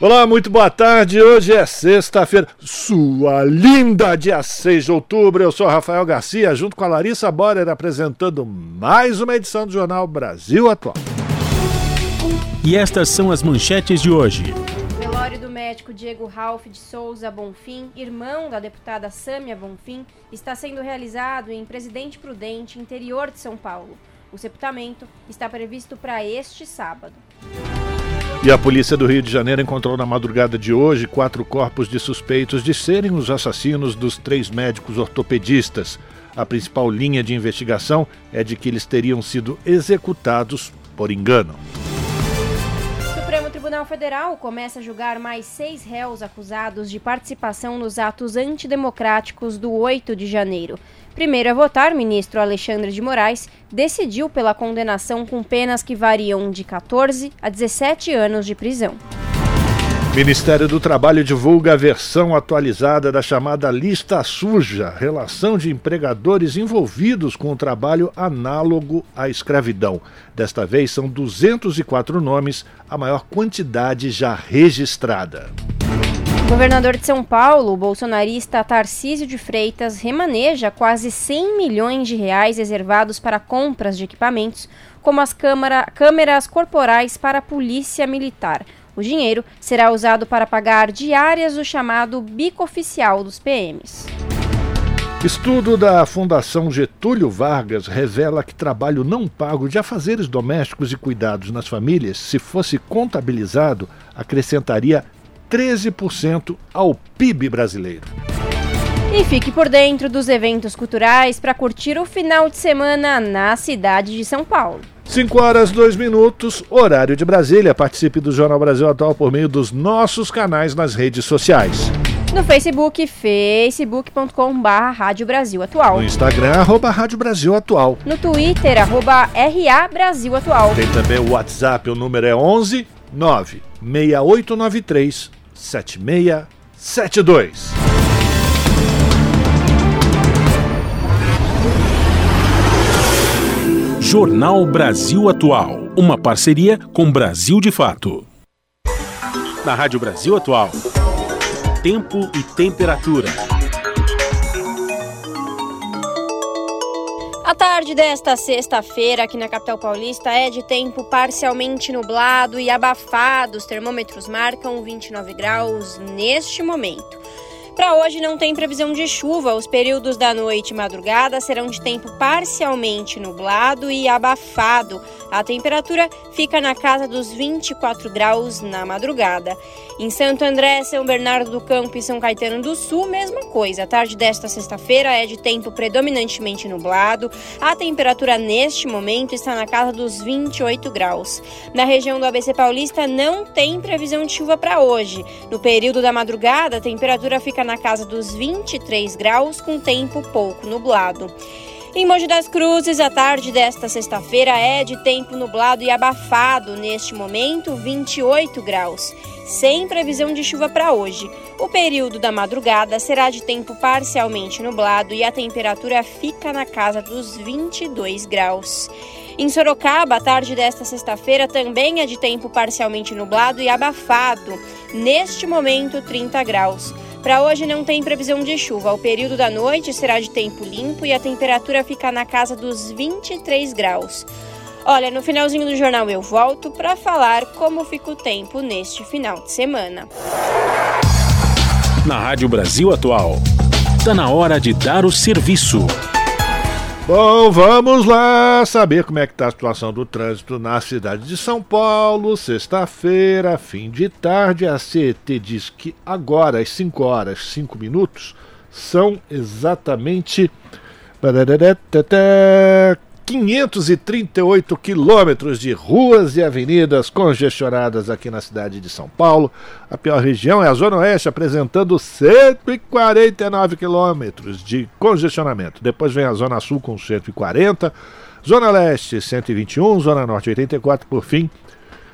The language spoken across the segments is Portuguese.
Olá, muito boa tarde. Hoje é sexta-feira, sua linda, dia 6 de outubro. Eu sou Rafael Garcia, junto com a Larissa Borer, apresentando mais uma edição do Jornal Brasil Atual. E estas são as manchetes de hoje. Velório do médico Diego Ralph de Souza Bonfim, irmão da deputada Sâmia Bonfim, está sendo realizado em Presidente Prudente, interior de São Paulo. O sepultamento está previsto para este sábado. E a polícia do Rio de Janeiro encontrou na madrugada de hoje quatro corpos de suspeitos de serem os assassinos dos três médicos ortopedistas. A principal linha de investigação é de que eles teriam sido executados por engano. O Supremo Tribunal Federal começa a julgar mais seis réus acusados de participação nos atos antidemocráticos do 8 de janeiro. Primeiro a votar, ministro Alexandre de Moraes decidiu pela condenação com penas que variam de 14 a 17 anos de prisão. Ministério do Trabalho divulga a versão atualizada da chamada Lista Suja, relação de empregadores envolvidos com o trabalho análogo à escravidão. Desta vez são 204 nomes, a maior quantidade já registrada. Governador de São Paulo, o bolsonarista Tarcísio de Freitas, remaneja quase 100 milhões de reais reservados para compras de equipamentos, como as câmara, câmeras corporais para a polícia militar. O dinheiro será usado para pagar diárias do chamado bico oficial dos PMs. Estudo da Fundação Getúlio Vargas revela que trabalho não pago de afazeres domésticos e cuidados nas famílias, se fosse contabilizado, acrescentaria 13% ao PIB brasileiro. E fique por dentro dos eventos culturais para curtir o final de semana na cidade de São Paulo. 5 horas 2 minutos, horário de Brasília. Participe do Jornal Brasil Atual por meio dos nossos canais nas redes sociais. No Facebook, facebook.com.br Rádio Brasil Atual. No Instagram, arroba Rádio Brasil Atual. No Twitter, arroba RA Brasil Atual. Tem também o WhatsApp, o número é 11 96893 7672. Jornal Brasil Atual, uma parceria com Brasil de Fato. Na Rádio Brasil Atual, tempo e temperatura. A tarde desta sexta-feira aqui na capital paulista é de tempo parcialmente nublado e abafado. Os termômetros marcam 29 graus neste momento. Para hoje não tem previsão de chuva. Os períodos da noite e madrugada serão de tempo parcialmente nublado e abafado. A temperatura fica na casa dos 24 graus na madrugada. Em Santo André, São Bernardo do Campo e São Caetano do Sul, mesma coisa. A tarde desta sexta-feira é de tempo predominantemente nublado. A temperatura neste momento está na casa dos 28 graus. Na região do ABC Paulista não tem previsão de chuva para hoje. No período da madrugada, a temperatura fica na casa dos 23 graus, com tempo pouco nublado. Em Mogi das Cruzes, a tarde desta sexta-feira é de tempo nublado e abafado, neste momento 28 graus, sem previsão de chuva para hoje. O período da madrugada será de tempo parcialmente nublado e a temperatura fica na casa dos 22 graus. Em Sorocaba, a tarde desta sexta-feira também é de tempo parcialmente nublado e abafado, neste momento 30 graus. Para hoje não tem previsão de chuva. O período da noite será de tempo limpo e a temperatura fica na casa dos 23 graus. Olha, no finalzinho do jornal eu volto para falar como fica o tempo neste final de semana. Na Rádio Brasil Atual, está na hora de dar o serviço. Bom, vamos lá saber como é que está a situação do trânsito na cidade de São Paulo. Sexta-feira, fim de tarde, a CET diz que agora, às 5 horas 5 minutos, são exatamente 538 quilômetros de ruas e avenidas congestionadas aqui na cidade de São Paulo. A pior região é a Zona Oeste, apresentando 149 quilômetros de congestionamento. Depois vem a Zona Sul com 140, Zona Leste 121, Zona Norte 84, por fim.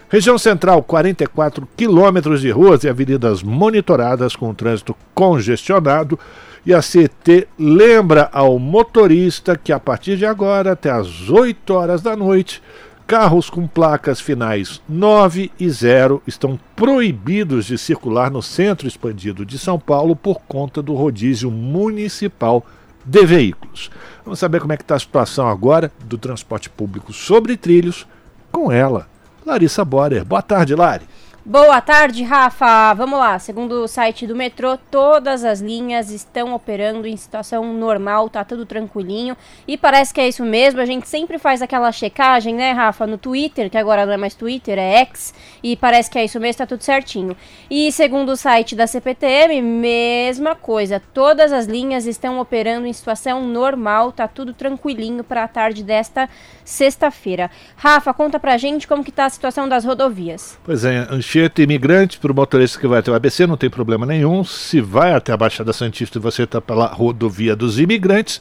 Região Central, 44 quilômetros de ruas e avenidas monitoradas com trânsito congestionado. E a CT lembra ao motorista que a partir de agora, até às 8 horas da noite, carros com placas finais 9 e 0 estão proibidos de circular no centro expandido de São Paulo por conta do rodízio municipal de veículos. Vamos saber como é que está a situação agora do transporte público sobre trilhos com ela, Larissa Borer. Boa tarde, Lari. Boa tarde, Rafa. Vamos lá. Segundo o site do metrô, todas as linhas estão operando em situação normal, tá tudo tranquilinho. E parece que é isso mesmo. A gente sempre faz aquela checagem, né, Rafa, no Twitter, que agora não é mais Twitter, é X, e parece que é isso mesmo, tá tudo certinho. E segundo o site da CPTM, mesma coisa. Todas as linhas estão operando em situação normal, tá tudo tranquilinho para a tarde desta sexta-feira. Rafa, conta pra gente como que tá a situação das rodovias. Pois é, Anchieta imigrante para o motorista que vai até o ABC não tem problema nenhum. Se vai até a Baixada Santista e você está pela rodovia dos imigrantes,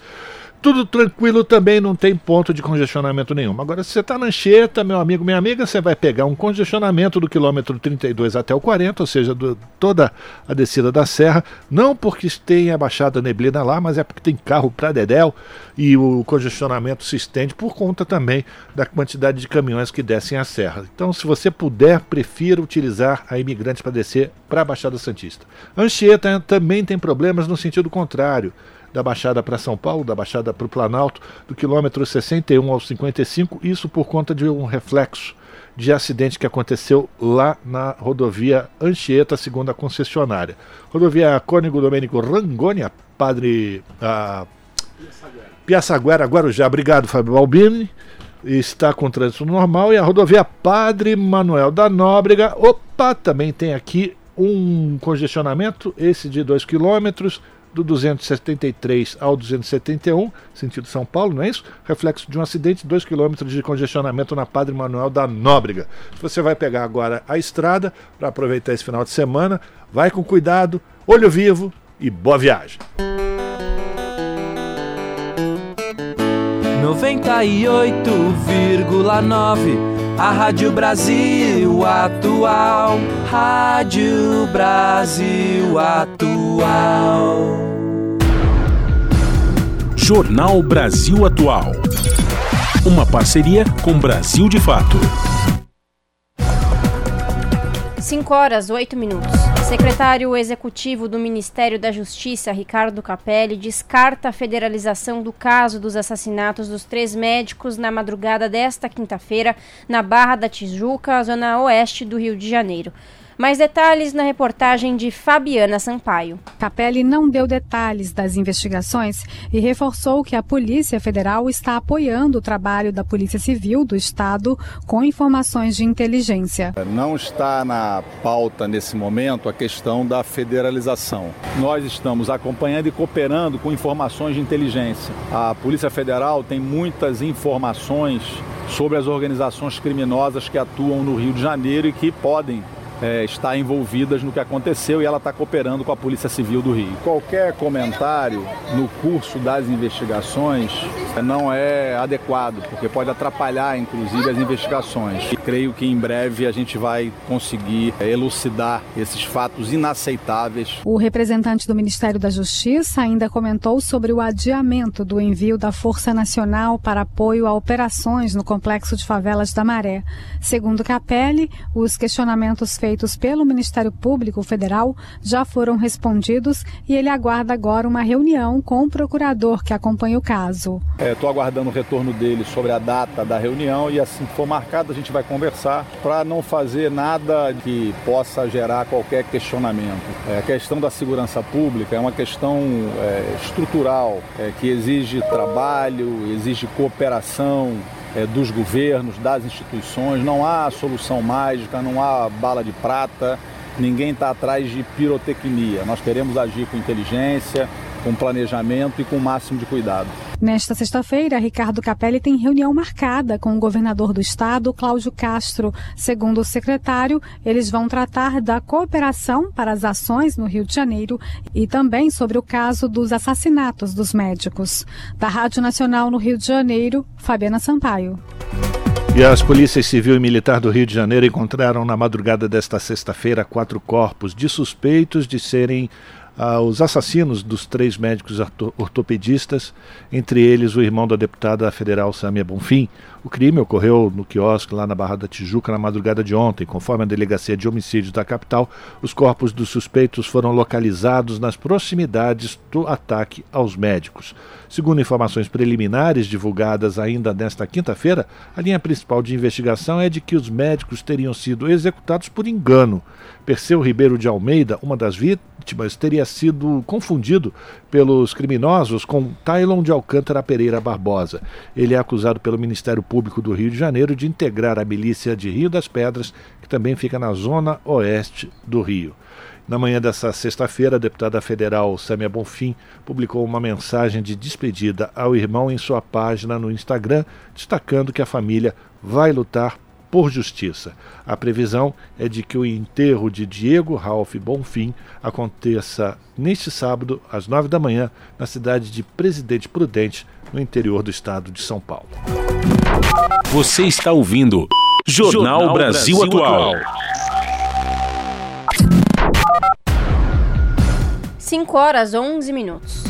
tudo tranquilo também, não tem ponto de congestionamento nenhum. Agora, se você está na Anchieta, meu amigo, minha amiga, você vai pegar um congestionamento do quilômetro 32 até o 40, ou seja, do, toda a descida da serra, não porque tenha baixada neblina lá, mas é porque tem carro para Dedéu e o congestionamento se estende por conta também da quantidade de caminhões que descem a serra. Então, se você puder, prefira utilizar a imigrante para descer para a Baixada Santista. Anchieta também tem problemas no sentido contrário da Baixada para São Paulo, da Baixada para o Planalto, do quilômetro 61 ao 55, isso por conta de um reflexo de acidente que aconteceu lá na rodovia Anchieta, segundo a concessionária. Rodovia Cônigo Domênico Rangoni, padre a Piaçaguera, Guarujá. Obrigado, Fábio Balbini. Está com trânsito normal. E a rodovia Padre Manuel da Nóbrega. Opa, também tem aqui um congestionamento, esse de 2 quilômetros, do 273 ao 271, sentido São Paulo, não é isso? Reflexo de um acidente, 2 km de congestionamento na Padre Manuel da Nóbrega. Se você vai pegar agora a estrada para aproveitar esse final de semana, vai com cuidado, olho vivo e boa viagem. 98,9 a Rádio Brasil Atual, Rádio Brasil Atual. Jornal Brasil Atual. Uma parceria com Brasil de Fato. 5 horas, 8 minutos. Secretário executivo do Ministério da Justiça, Ricardo Capelli, descarta a federalização do caso dos assassinatos dos três médicos na madrugada desta quinta-feira na Barra da Tijuca, zona oeste do Rio de Janeiro. Mais detalhes na reportagem de Fabiana Sampaio. Capelli não deu detalhes das investigações e reforçou que a Polícia Federal está apoiando o trabalho da Polícia Civil do Estado com informações de inteligência. Não está na pauta nesse momento a questão da federalização. Nós estamos acompanhando e cooperando com informações de inteligência. A Polícia Federal tem muitas informações sobre as organizações criminosas que atuam no Rio de Janeiro e que podem é, estar envolvidas no que aconteceu e ela está cooperando com a Polícia Civil do Rio. Qualquer comentário no curso das investigações não é adequado, porque pode atrapalhar, inclusive, as investigações. E creio que em breve a gente vai conseguir é, elucidar esses fatos inaceitáveis. O representante do Ministério da Justiça ainda comentou sobre o adiamento do envio da Força Nacional para apoio a operações no complexo de favelas da Maré. Segundo Capelli, os questionamentos feitos feitos pelo Ministério Público Federal já foram respondidos e ele aguarda agora uma reunião com o procurador que acompanha o caso. Estou é, aguardando o retorno dele sobre a data da reunião e assim que for marcado a gente vai conversar para não fazer nada que possa gerar qualquer questionamento. É, a questão da segurança pública é uma questão é, estrutural é, que exige trabalho, exige cooperação, é, dos governos, das instituições. Não há solução mágica, não há bala de prata, ninguém está atrás de pirotecnia. Nós queremos agir com inteligência, com planejamento e com o máximo de cuidado. Nesta sexta-feira, Ricardo Capelli tem reunião marcada com o governador do estado, Cláudio Castro. Segundo o secretário, eles vão tratar da cooperação para as ações no Rio de Janeiro e também sobre o caso dos assassinatos dos médicos. Da Rádio Nacional no Rio de Janeiro, Fabiana Sampaio. E as polícias civil e militar do Rio de Janeiro encontraram na madrugada desta sexta-feira quatro corpos de suspeitos de serem aos assassinos dos três médicos ortopedistas, entre eles o irmão da deputada federal Samia Bonfim. O crime ocorreu no quiosque lá na Barra da Tijuca na madrugada de ontem. Conforme a Delegacia de Homicídios da capital, os corpos dos suspeitos foram localizados nas proximidades do ataque aos médicos. Segundo informações preliminares divulgadas ainda nesta quinta-feira, a linha principal de investigação é de que os médicos teriam sido executados por engano. Perseu Ribeiro de Almeida, uma das vítimas, teria sido confundido pelos criminosos com Tylon de Alcântara Pereira Barbosa. Ele é acusado pelo Ministério Público do Rio de Janeiro de integrar a milícia de Rio das Pedras, que também fica na zona oeste do Rio. Na manhã dessa sexta-feira, a deputada federal Samia Bonfim publicou uma mensagem de despedida ao irmão em sua página no Instagram, destacando que a família vai lutar por justiça. A previsão é de que o enterro de Diego Ralph Bonfim aconteça neste sábado, às nove da manhã, na cidade de Presidente Prudente, no interior do estado de São Paulo. Você está ouvindo Jornal, Jornal Brasil, Brasil Atual. 5 horas 11 minutos.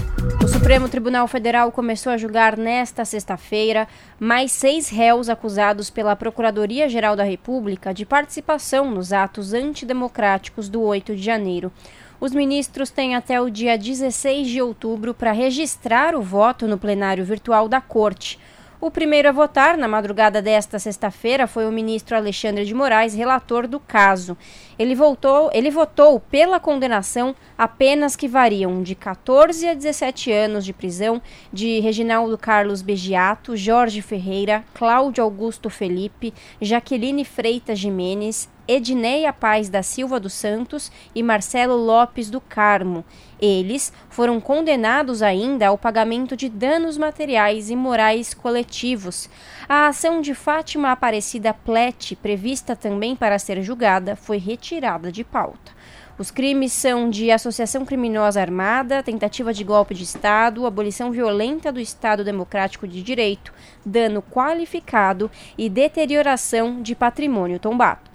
O Supremo Tribunal Federal começou a julgar nesta sexta-feira mais seis réus acusados pela Procuradoria-Geral da República de participação nos atos antidemocráticos do 8 de janeiro. Os ministros têm até o dia 16 de outubro para registrar o voto no plenário virtual da Corte. O primeiro a votar na madrugada desta sexta-feira foi o ministro Alexandre de Moraes, relator do caso. Ele, voltou, ele votou pela condenação a penas que variam de 14 a 17 anos de prisão de Reginaldo Carlos Begiato, Jorge Ferreira, Cláudio Augusto Felipe, Jaqueline Freitas Jimenez, Edneia Paz da Silva dos Santos e Marcelo Lopes do Carmo. Eles foram condenados ainda ao pagamento de danos materiais e morais coletivos. A ação de Fátima Aparecida Plete, prevista também para ser julgada, foi retirada de pauta. Os crimes são de associação criminosa armada, tentativa de golpe de Estado, abolição violenta do Estado Democrático de Direito, dano qualificado e deterioração de patrimônio tombado.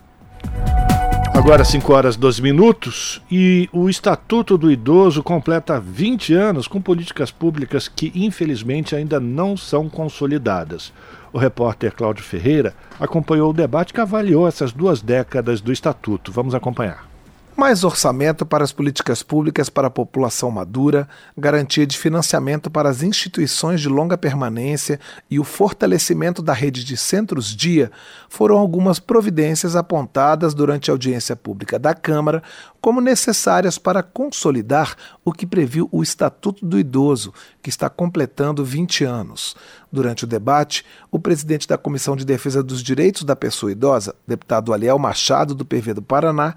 Agora 5 horas 12 minutos e o Estatuto do Idoso completa 20 anos com políticas públicas que infelizmente ainda não são consolidadas. O repórter Cláudio Ferreira acompanhou o debate que avaliou essas duas décadas do Estatuto. Vamos acompanhar mais orçamento para as políticas públicas para a população madura, garantia de financiamento para as instituições de longa permanência e o fortalecimento da rede de centros-dia foram algumas providências apontadas durante a audiência pública da Câmara como necessárias para consolidar o que previu o Estatuto do Idoso, que está completando 20 anos. Durante o debate, o presidente da Comissão de Defesa dos Direitos da Pessoa Idosa, deputado Aliel Machado, do PV do Paraná,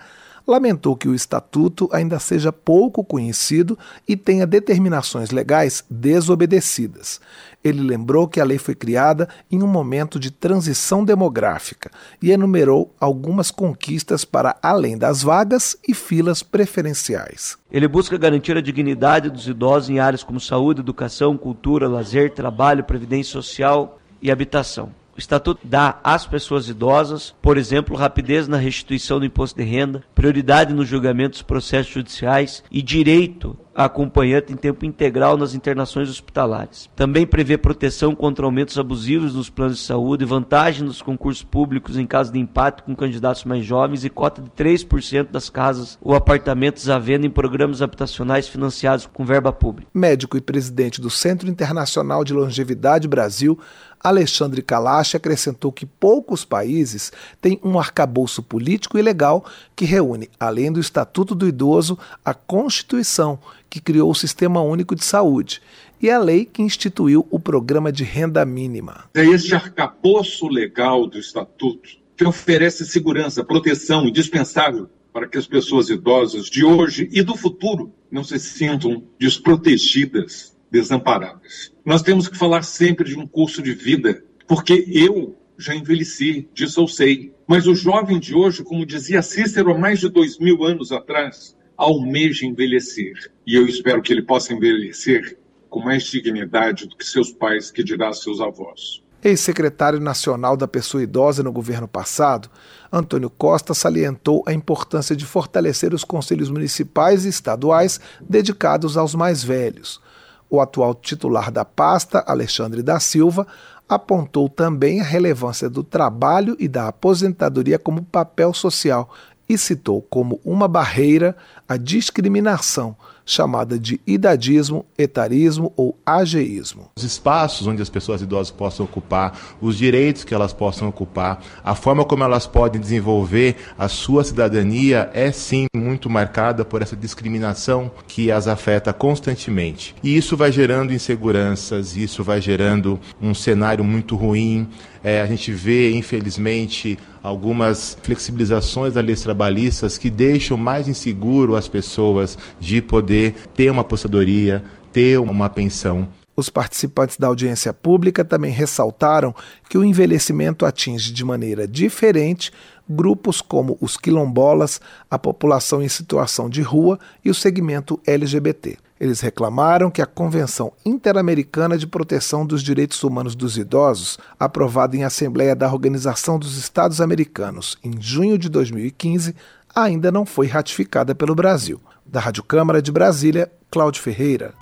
lamentou que o Estatuto ainda seja pouco conhecido e tenha determinações legais desobedecidas. Ele lembrou que a lei foi criada em um momento de transição demográfica e enumerou algumas conquistas para além das vagas e filas preferenciais. Ele busca garantir a dignidade dos idosos em áreas como saúde, educação, cultura, lazer, trabalho, previdência social e habitação. Estatuto dá às pessoas idosas, por exemplo, rapidez na restituição do imposto de renda, prioridade no julgamento dos processos judiciais e direito acompanhante em tempo integral nas internações hospitalares. Também prevê proteção contra aumentos abusivos nos planos de saúde, vantagem nos concursos públicos em caso de empate com candidatos mais jovens e cota de 3% das casas ou apartamentos à venda em programas habitacionais financiados com verba pública. Médico e presidente do Centro Internacional de Longevidade Brasil, Alexandre Kalash acrescentou que poucos países têm um arcabouço político e legal que reúne, além do Estatuto do Idoso, a Constituição, que criou o Sistema Único de Saúde, e a lei que instituiu o Programa de Renda Mínima. É esse arcabouço legal do Estatuto que oferece segurança, proteção indispensável para que as pessoas idosas de hoje e do futuro não se sintam desprotegidas, desamparadas. Nós temos que falar sempre de um curso de vida, porque eu já envelheci, disso eu sei. Mas o jovem de hoje, como dizia Cícero há mais de dois mil anos atrás, almeja envelhecer. E eu espero que ele possa envelhecer com mais dignidade do que seus pais, que dirá seus avós. Ex-secretário nacional da pessoa idosa no governo passado, Antônio Costa salientou a importância de fortalecer os conselhos municipais e estaduais dedicados aos mais velhos. O atual titular da pasta, Alexandre da Silva, apontou também a relevância do trabalho e da aposentadoria como papel social e citou como uma barreira a discriminação chamada de idadismo, etarismo ou ageísmo. Os espaços onde as pessoas idosas possam ocupar, os direitos que elas possam ocupar, a forma como elas podem desenvolver a sua cidadania é sim muito marcada por essa discriminação que as afeta constantemente. E isso vai gerando inseguranças, isso vai gerando um cenário muito ruim. É, a gente vê, infelizmente, algumas flexibilizações das leis trabalhistas que deixam mais inseguro as pessoas de poder ter uma aposentadoria, ter uma pensão. Os participantes da audiência pública também ressaltaram que o envelhecimento atinge de maneira diferente grupos como os quilombolas, a população em situação de rua e o segmento LGBT. Eles reclamaram que a Convenção Interamericana de Proteção dos Direitos Humanos dos Idosos, aprovada em Assembleia da Organização dos Estados Americanos em junho de 2015, ainda não foi ratificada pelo Brasil. Da Rádio Câmara de Brasília, Cláudio Ferreira.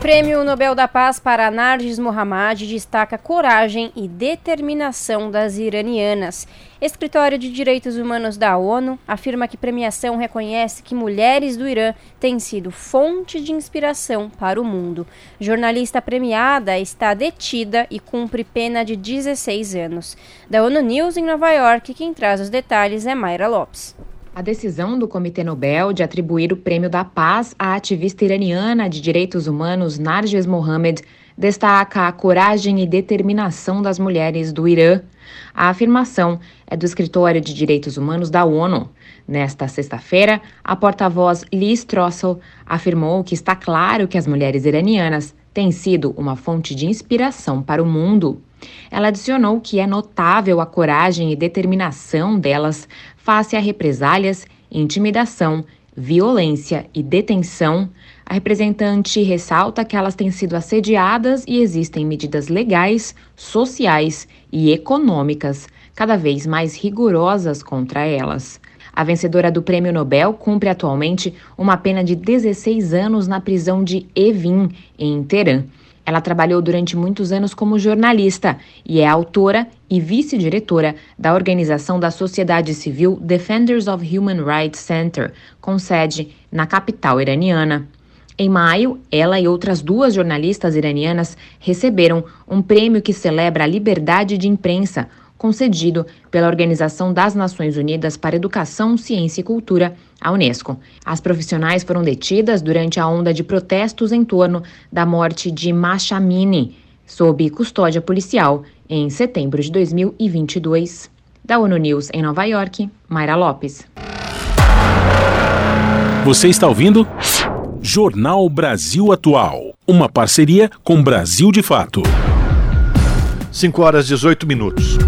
Prêmio Nobel da Paz para Narges Mohammad destaca coragem e determinação das iranianas. Escritório de Direitos Humanos da ONU afirma que premiação reconhece que mulheres do Irã têm sido fonte de inspiração para o mundo. Jornalista premiada está detida e cumpre pena de 16 anos. Da ONU News em Nova York, quem traz os detalhes é Mayra Lopes. A decisão do Comitê Nobel de atribuir o Prêmio da Paz à ativista iraniana de direitos humanos Narges Mohammed destaca a coragem e determinação das mulheres do Irã. A afirmação é do Escritório de Direitos Humanos da ONU. Nesta sexta-feira, a porta-voz Liz Trossel afirmou que está claro que as mulheres iranianas têm sido uma fonte de inspiração para o mundo. Ela adicionou que é notável a coragem e determinação delas face a represálias, intimidação, violência e detenção. A representante ressalta que elas têm sido assediadas e existem medidas legais, sociais e econômicas cada vez mais rigorosas contra elas. A vencedora do Prêmio Nobel cumpre atualmente uma pena de 16 anos na prisão de Evin, em Teherã. Ela trabalhou durante muitos anos como jornalista e é autora e vice-diretora da organização da sociedade civil Defenders of Human Rights Center, com sede na capital iraniana. Em maio, ela e outras duas jornalistas iranianas receberam um prêmio que celebra a liberdade de imprensa, concedido pela Organização das Nações Unidas para Educação, Ciência e Cultura, a Unesco. As profissionais foram detidas durante a onda de protestos em torno da morte de Masha Amini, sob custódia policial, em setembro de 2022. Da ONU News em Nova York, Mayra Lopes. Você está ouvindo? Jornal Brasil Atual. Uma parceria com Brasil de Fato. 5 horas 18 minutos.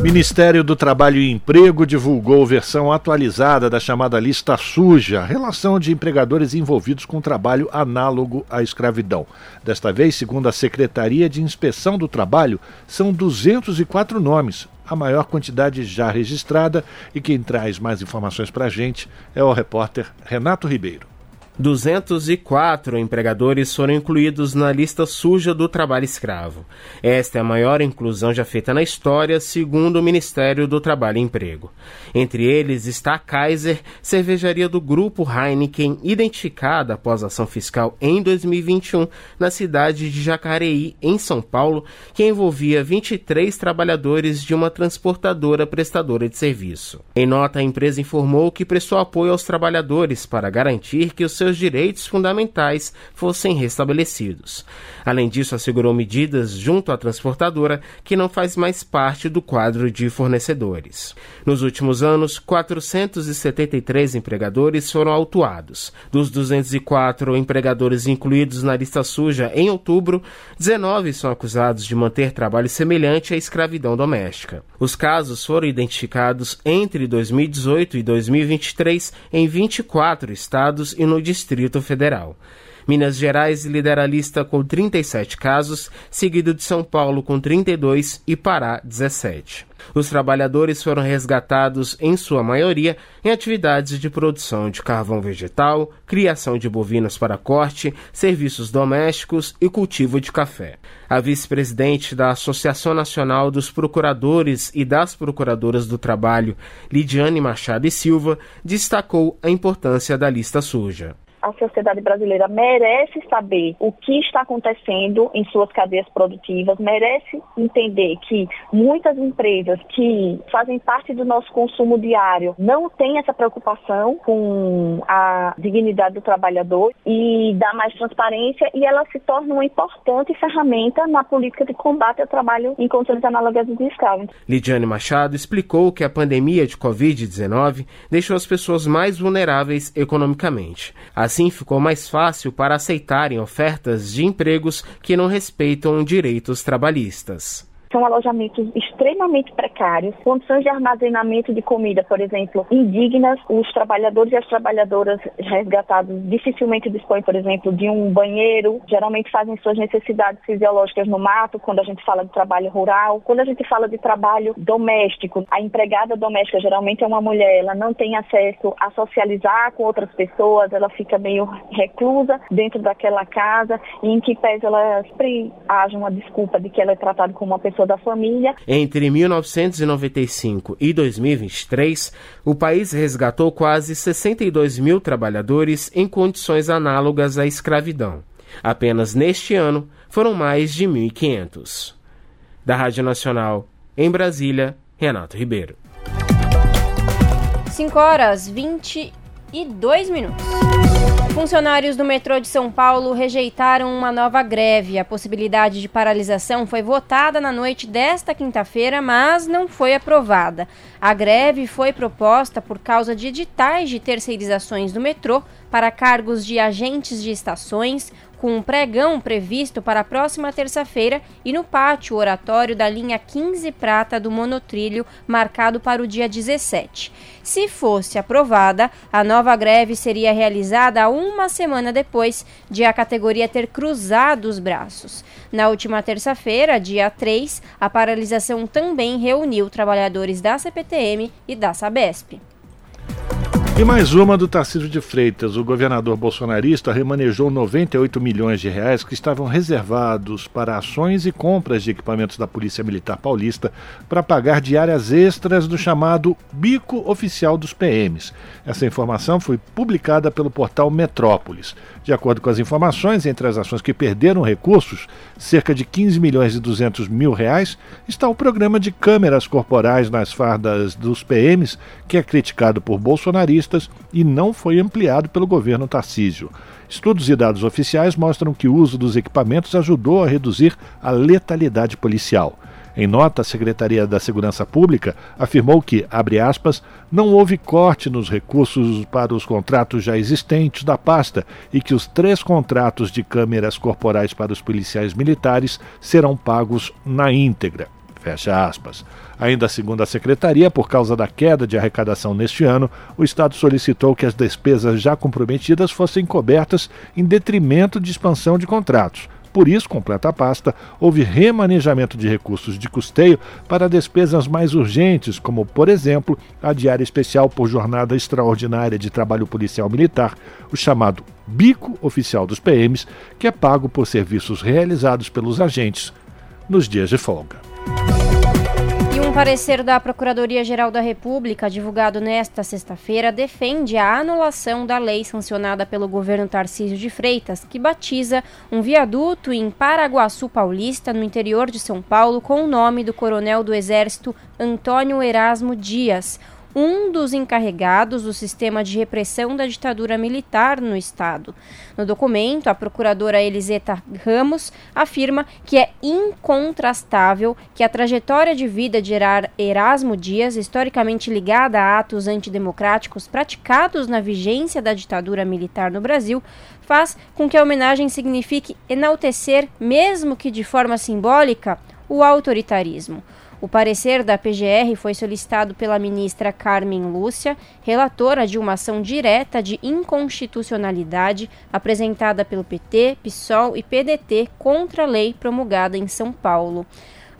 Ministério do Trabalho e Emprego divulgou versão atualizada da chamada lista suja, relação de empregadores envolvidos com trabalho análogo à escravidão. Desta vez, segundo a Secretaria de Inspeção do Trabalho, são 204 nomes, a maior quantidade já registrada, e quem traz mais informações para a gente é o repórter Renato Ribeiro. 204 empregadores foram incluídos na lista suja do trabalho escravo. Esta é a maior inclusão já feita na história, segundo o Ministério do Trabalho e Emprego. Entre eles está a Kaiser, cervejaria do grupo Heineken, identificada após ação fiscal em 2021 na cidade de Jacareí, em São Paulo, que envolvia 23 trabalhadores de uma transportadora prestadora de serviço. Em nota, a empresa informou que prestou apoio aos trabalhadores para garantir que os seus direitos fundamentais fossem restabelecidos. Além disso, assegurou medidas junto à transportadora que não faz mais parte do quadro de fornecedores. Nos últimos anos, 473 empregadores foram autuados. Dos 204 empregadores incluídos na lista suja em outubro, 19 são acusados de manter trabalho semelhante à escravidão doméstica. Os casos foram identificados entre 2018 e 2023 em 24 estados e no Distrito Federal. Minas Gerais lidera a lista com 37 casos, seguido de São Paulo com 32 e Pará 17. Os trabalhadores foram resgatados, em sua maioria, em atividades de produção de carvão vegetal, criação de bovinos para corte, serviços domésticos e cultivo de café. A vice-presidente da Associação Nacional dos Procuradores e das Procuradoras do Trabalho, Lidiane Machado e Silva, destacou a importância da lista suja a sociedade brasileira merece saber o que está acontecendo em suas cadeias produtivas, merece entender que muitas empresas que fazem parte do nosso consumo diário não têm essa preocupação com a dignidade do trabalhador e dá mais transparência e ela se torna uma importante ferramenta na política de combate ao trabalho em condições análogas de escravo. Lidiane Machado explicou que a pandemia de Covid-19 deixou as pessoas mais vulneráveis economicamente. As Assim ficou mais fácil para aceitarem ofertas de empregos que não respeitam direitos trabalhistas são alojamentos extremamente precários, condições de armazenamento de comida, por exemplo, indignas. Os trabalhadores e as trabalhadoras resgatados dificilmente dispõem, por exemplo, de um banheiro, geralmente fazem suas necessidades fisiológicas no mato, quando a gente fala de trabalho rural. Quando a gente fala de trabalho doméstico, a empregada doméstica geralmente é uma mulher, ela não tem acesso a socializar com outras pessoas, ela fica meio reclusa dentro daquela casa, e em que pese ela sempre haja uma desculpa de que ela é tratada como uma pessoa da família. Entre 1995 e 2023, o país resgatou quase 62 mil trabalhadores em condições análogas à escravidão. Apenas neste ano foram mais de 1.500. Da Rádio Nacional, em Brasília, Renato Ribeiro. 5 horas 22 minutos. Funcionários do metrô de São Paulo rejeitaram uma nova greve. A possibilidade de paralisação foi votada na noite desta quinta-feira, mas não foi aprovada. A greve foi proposta por causa de editais de terceirizações do metrô para cargos de agentes de estações, com um pregão previsto para a próxima terça-feira e no pátio oratório da linha 15 Prata do monotrilho, marcado para o dia 17. Se fosse aprovada, a nova greve seria realizada uma semana depois de a categoria ter cruzado os braços. Na última terça-feira, dia 3, a paralisação também reuniu trabalhadores da CPTM e da Sabesp. E mais uma do Tarcísio de Freitas. O governador bolsonarista remanejou 98 milhões de reais que estavam reservados para ações e compras de equipamentos da Polícia Militar Paulista para pagar diárias extras do chamado Bico Oficial dos PMs. Essa informação foi publicada pelo portal Metrópolis. De acordo com as informações, entre as ações que perderam recursos, cerca de 15 milhões e 200 mil reais, está o programa de câmeras corporais nas fardas dos PMs, que é criticado por bolsonaristas e não foi ampliado pelo governo Tarcísio. Estudos e dados oficiais mostram que o uso dos equipamentos ajudou a reduzir a letalidade policial. Em nota, a Secretaria da Segurança Pública afirmou que, abre aspas, não houve corte nos recursos para os contratos já existentes da pasta e que os três contratos de câmeras corporais para os policiais militares serão pagos na íntegra. Fecha aspas. Ainda segundo a secretaria, por causa da queda de arrecadação neste ano, o Estado solicitou que as despesas já comprometidas fossem cobertas em detrimento de expansão de contratos. Por isso, completa a pasta, houve remanejamento de recursos de custeio para despesas mais urgentes, como, por exemplo, a diária especial por jornada extraordinária de trabalho policial militar, o chamado bico oficial dos PMs, que é pago por serviços realizados pelos agentes nos dias de folga parecer da Procuradoria-Geral da República, divulgado nesta sexta-feira, defende a anulação da lei sancionada pelo governo Tarcísio de Freitas, que batiza um viaduto em Paraguaçu Paulista, no interior de São Paulo, com o nome do coronel do Exército Antônio Erasmo Dias. Um dos encarregados do sistema de repressão da ditadura militar no Estado. No documento, a procuradora Eliseta Ramos afirma que é incontrastável que a trajetória de vida de Erasmo Dias, historicamente ligada a atos antidemocráticos praticados na vigência da ditadura militar no Brasil, faz com que a homenagem signifique enaltecer, mesmo que de forma simbólica, o autoritarismo. O parecer da PGR foi solicitado pela ministra Carmen Lúcia, relatora de uma ação direta de inconstitucionalidade apresentada pelo PT, PSOL e PDT contra a lei promulgada em São Paulo.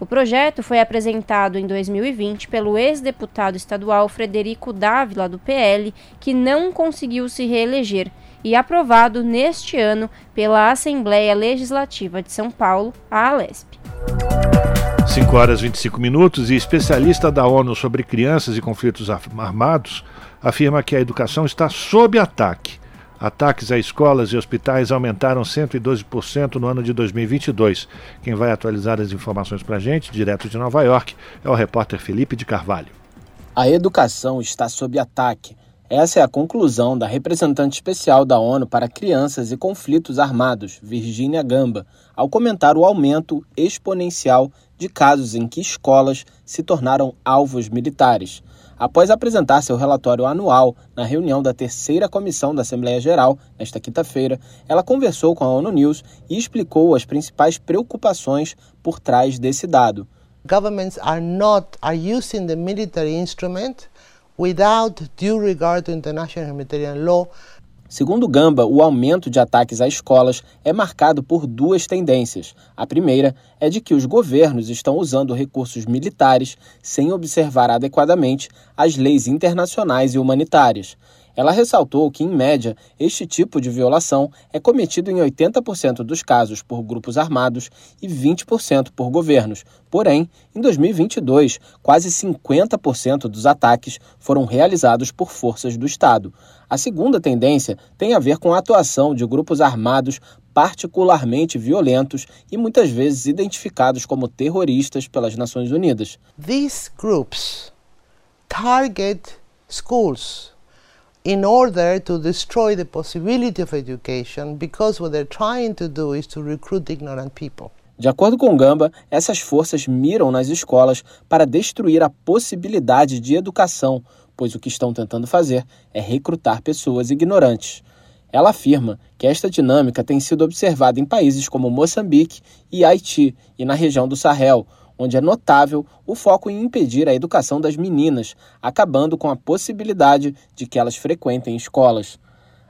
O projeto foi apresentado em 2020 pelo ex-deputado estadual Frederico Dávila, do PL, que não conseguiu se reeleger, e aprovado neste ano pela Assembleia Legislativa de São Paulo, a Alesp. 5 horas e 25 minutos e especialista da ONU sobre crianças e conflitos armados afirma que a educação está sob ataque. Ataques a escolas e hospitais aumentaram 112% no ano de 2022. Quem vai atualizar as informações para a gente, direto de Nova York, é o repórter Felipe de Carvalho. A educação está sob ataque. Essa é a conclusão da representante especial da ONU para Crianças e Conflitos Armados, Virginia Gamba, ao comentar o aumento exponencial de casos em que escolas se tornaram alvos militares. Após apresentar seu relatório anual na reunião da terceira comissão da Assembleia Geral, nesta quinta-feira, ela conversou com a ONU News e explicou as principais preocupações por trás desse dado. Governments are not are using the military instrument without due regard to international humanitarian law Segundo Gamba, o aumento de ataques a escolas é marcado por duas tendências. A primeira é de que os governos estão usando recursos militares sem observar adequadamente as leis internacionais e humanitárias. Ela ressaltou que, em média, este tipo de violação é cometido em 80% dos casos por grupos armados e 20% por governos. Porém, em 2022, quase 50% dos ataques foram realizados por forças do Estado. A segunda tendência tem a ver com a atuação de grupos armados particularmente violentos e muitas vezes identificados como terroristas pelas Nações Unidas. These groups target schools in order to destroy the possibility of education because what they're trying to do is to recruit ignorant people. De acordo com Gamba, essas forças miram nas escolas para destruir a possibilidade de educação, pois o que estão tentando fazer é recrutar pessoas ignorantes. Ela afirma que esta dinâmica tem sido observada em países como Moçambique e Haiti e na região do Sahel, onde é notável o foco em impedir a educação das meninas, acabando com a possibilidade de que elas frequentem escolas.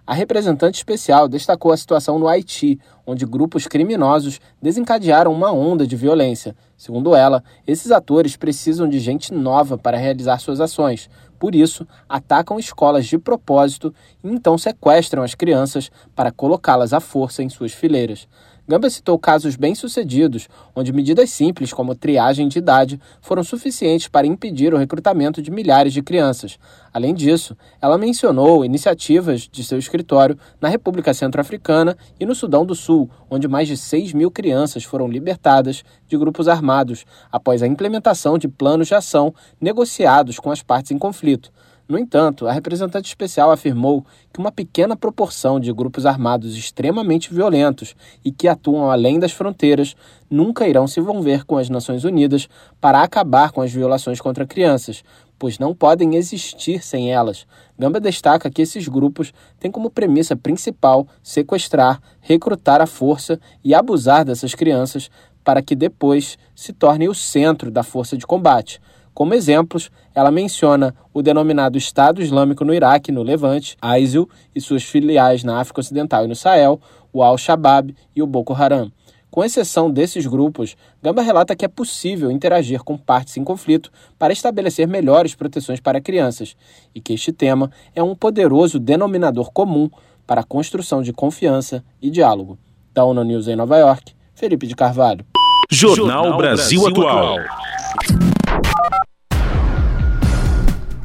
A representante especial destacou a situação no Haiti, onde grupos criminosos desencadearam uma onda de violência. Segundo ela, esses atores precisam de gente nova para realizar suas ações. Por isso, atacam escolas de propósito e então sequestram as crianças para colocá-las à força em suas fileiras. Gamba citou casos bem-sucedidos, onde medidas simples como triagem de idade foram suficientes para impedir o recrutamento de milhares de crianças. Além disso, ela mencionou iniciativas de seu escritório na República Centro-Africana e no Sudão do Sul, onde mais de 6 mil crianças foram libertadas de grupos armados após a implementação de planos de ação negociados com as partes em conflito. No entanto, a representante especial afirmou que uma pequena proporção de grupos armados extremamente violentos e que atuam além das fronteiras nunca irão se envolver com as Nações Unidas para acabar com as violações contra crianças, pois não podem existir sem elas. Gamba destaca que esses grupos têm como premissa principal sequestrar, recrutar à força e abusar dessas crianças para que depois se tornem o centro da força de combate. Como exemplos, ela menciona o denominado Estado Islâmico no Iraque, no Levante, ISIL e suas filiais na África Ocidental e no Sahel, o Al-Shabaab e o Boko Haram. Com exceção desses grupos, Gamba relata que é possível interagir com partes em conflito para estabelecer melhores proteções para crianças e que este tema é um poderoso denominador comum para a construção de confiança e diálogo. Da ONU News em Nova York, Felipe de Carvalho. Jornal Brasil Atual.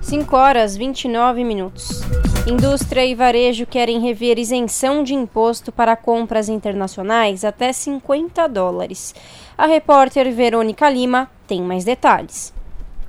5 horas 29 minutos. Indústria e varejo querem rever isenção de imposto para compras internacionais até 50 dólares. A repórter Verônica Lima tem mais detalhes.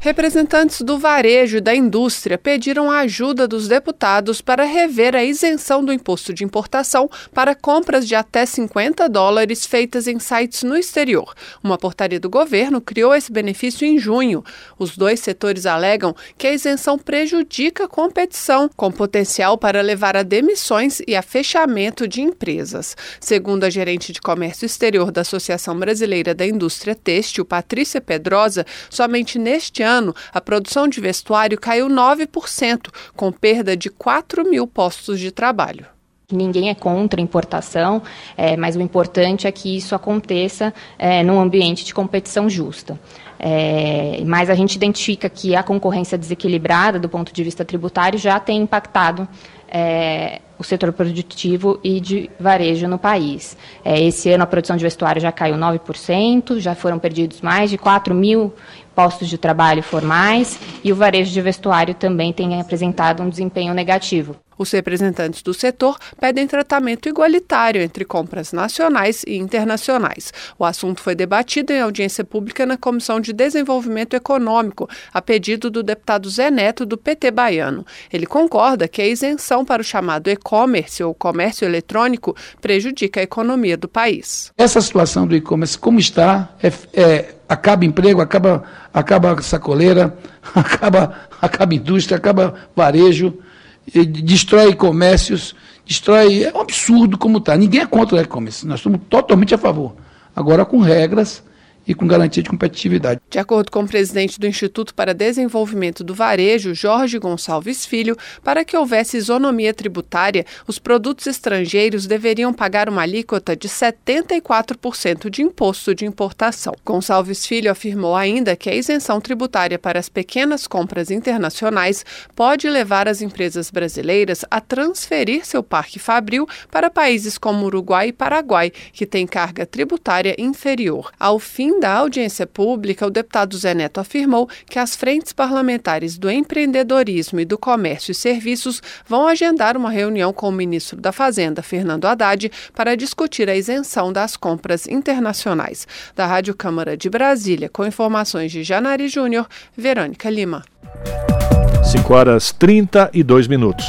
Representantes do varejo e da indústria pediram a ajuda dos deputados para rever a isenção do imposto de importação para compras de até 50 dólares feitas em sites no exterior. Uma portaria do governo criou esse benefício em junho. Os dois setores alegam que a isenção prejudica a competição, com potencial para levar a demissões e a fechamento de empresas. Segundo a gerente de comércio exterior da Associação Brasileira da Indústria Têxtil, Patrícia Pedrosa, somente neste ano ano, a produção de vestuário caiu 9%, com perda de 4 mil postos de trabalho. Ninguém é contra a importação, é, mas o importante é que isso aconteça é, num ambiente de competição justa. É, mas a gente identifica que a concorrência desequilibrada do ponto de vista tributário já tem impactado é, o setor produtivo e de varejo no país. É, esse ano a produção de vestuário já caiu 9%, já foram perdidos mais de 4 mil postos de trabalho formais e o varejo de vestuário também tem apresentado um desempenho negativo. Os representantes do setor pedem tratamento igualitário entre compras nacionais e internacionais. O assunto foi debatido em audiência pública na Comissão de Desenvolvimento Econômico, a pedido do deputado Zé Neto, do PT baiano. Ele concorda que a isenção para o chamado e-commerce ou comércio eletrônico prejudica a economia do país. Essa situação do e-commerce, como está, é, é, acaba emprego, acaba, acaba sacoleira, acaba, acaba indústria, acaba varejo destrói comércios, destrói. É um absurdo como está. Ninguém é contra o e-commerce, nós somos totalmente a favor. Agora com regras e com garantia de competitividade. De acordo com o presidente do Instituto para Desenvolvimento do Varejo, Jorge Gonçalves Filho, para que houvesse isonomia tributária, os produtos estrangeiros deveriam pagar uma alíquota de 74% de imposto de importação. Gonçalves Filho afirmou ainda que a isenção tributária para as pequenas compras internacionais pode levar as empresas brasileiras a transferir seu parque fabril para países como Uruguai e Paraguai, que têm carga tributária inferior. Ao fim da audiência pública, o deputado Zé Neto afirmou que as frentes parlamentares do empreendedorismo e do comércio e serviços vão agendar uma reunião com o ministro da Fazenda, Fernando Haddad, para discutir a isenção das compras internacionais. Da Rádio Câmara de Brasília, com informações de Janari Júnior, Verônica Lima. 5 horas 32 minutos.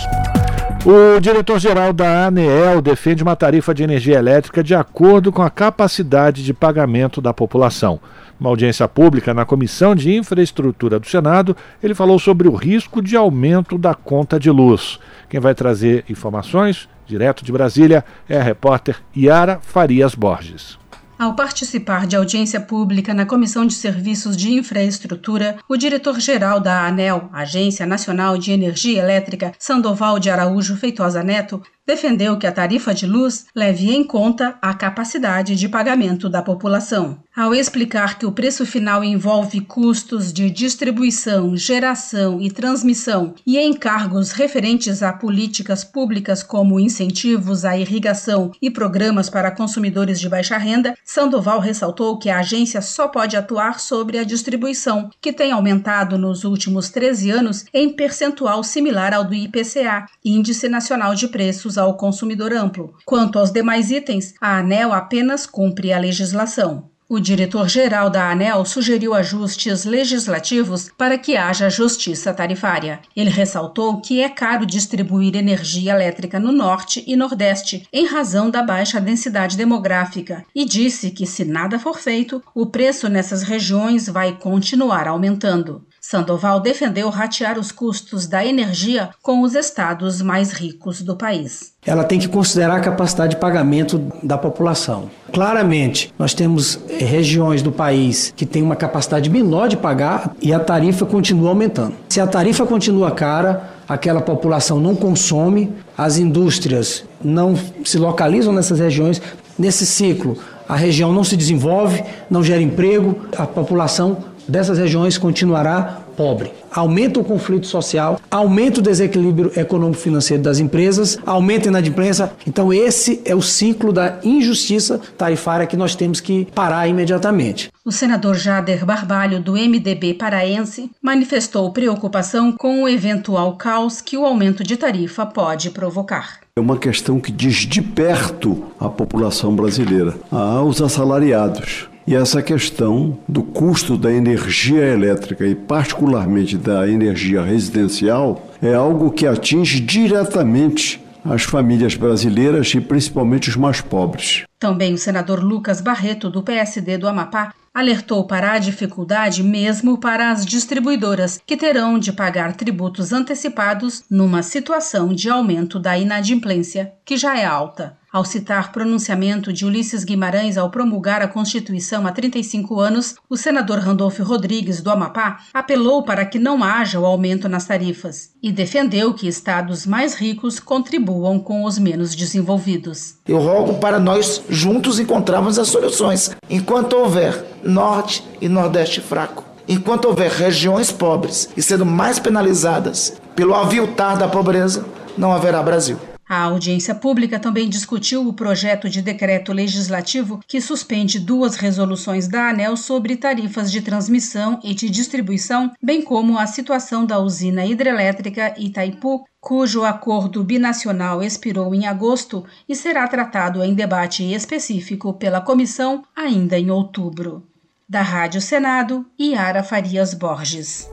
O diretor-geral da ANEEL defende uma tarifa de energia elétrica de acordo com a capacidade de pagamento da população. Numa audiência pública na Comissão de Infraestrutura do Senado, ele falou sobre o risco de aumento da conta de luz. Quem vai trazer informações, direto de Brasília, é a repórter Yara Farias Borges. Ao participar de audiência pública na Comissão de Serviços de Infraestrutura, o diretor-geral da ANEL, Agência Nacional de Energia Elétrica, Sandoval de Araújo Feitosa Neto, defendeu que a tarifa de luz leve em conta a capacidade de pagamento da população. Ao explicar que o preço final envolve custos de distribuição, geração e transmissão e encargos referentes a políticas públicas como incentivos à irrigação e programas para consumidores de baixa renda, Sandoval ressaltou que a agência só pode atuar sobre a distribuição, que tem aumentado nos últimos 13 anos em percentual similar ao do IPCA, Índice Nacional de Preços ao Consumidor Amplo. Quanto aos demais itens, a ANEL apenas cumpre a legislação. O diretor-geral da ANEL sugeriu ajustes legislativos para que haja justiça tarifária. Ele ressaltou que é caro distribuir energia elétrica no Norte e Nordeste, em razão da baixa densidade demográfica, e disse que, se nada for feito, o preço nessas regiões vai continuar aumentando. Sandoval defendeu ratear os custos da energia com os estados mais ricos do país. Ela tem que considerar a capacidade de pagamento da população. Claramente, nós temos eh, regiões do país que têm uma capacidade menor de pagar e a tarifa continua aumentando. Se a tarifa continua cara, aquela população não consome, as indústrias não se localizam nessas regiões. Nesse ciclo, a região não se desenvolve, não gera emprego, a população dessas regiões continuará pobre. Aumenta o conflito social, aumenta o desequilíbrio econômico-financeiro das empresas, aumenta a inadimplência. Então, esse é o ciclo da injustiça tarifária que nós temos que parar imediatamente. O senador Jader Barbalho, do MDB paraense, manifestou preocupação com o eventual caos que o aumento de tarifa pode provocar. É uma questão que diz de perto a população brasileira, aos assalariados E essa questão do custo da energia elétrica e, particularmente, da energia residencial é algo que atinge diretamente as famílias brasileiras e principalmente os mais pobres. Também o senador Lucas Barreto, do PSD do Amapá, alertou para a dificuldade mesmo para as distribuidoras, que terão de pagar tributos antecipados numa situação de aumento da inadimplência, que já é alta. Ao citar pronunciamento de Ulisses Guimarães ao promulgar a Constituição há 35 anos, o senador Randolfo Rodrigues, do Amapá, apelou para que não haja o aumento nas tarifas e defendeu que estados mais ricos contribuam com os menos desenvolvidos. Eu rogo para nós juntos encontrarmos as soluções. Enquanto houver Norte e Nordeste fraco, enquanto houver regiões pobres e sendo mais penalizadas pelo aviltar da pobreza, não haverá Brasil. A audiência pública também discutiu o projeto de decreto legislativo que suspende duas resoluções da ANEL sobre tarifas de transmissão e de distribuição, bem como a situação da usina hidrelétrica Itaipu, cujo acordo binacional expirou em agosto e será tratado em debate específico pela comissão ainda em outubro. Da Rádio Senado, Yara Farias Borges.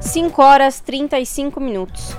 5 horas 35 minutos.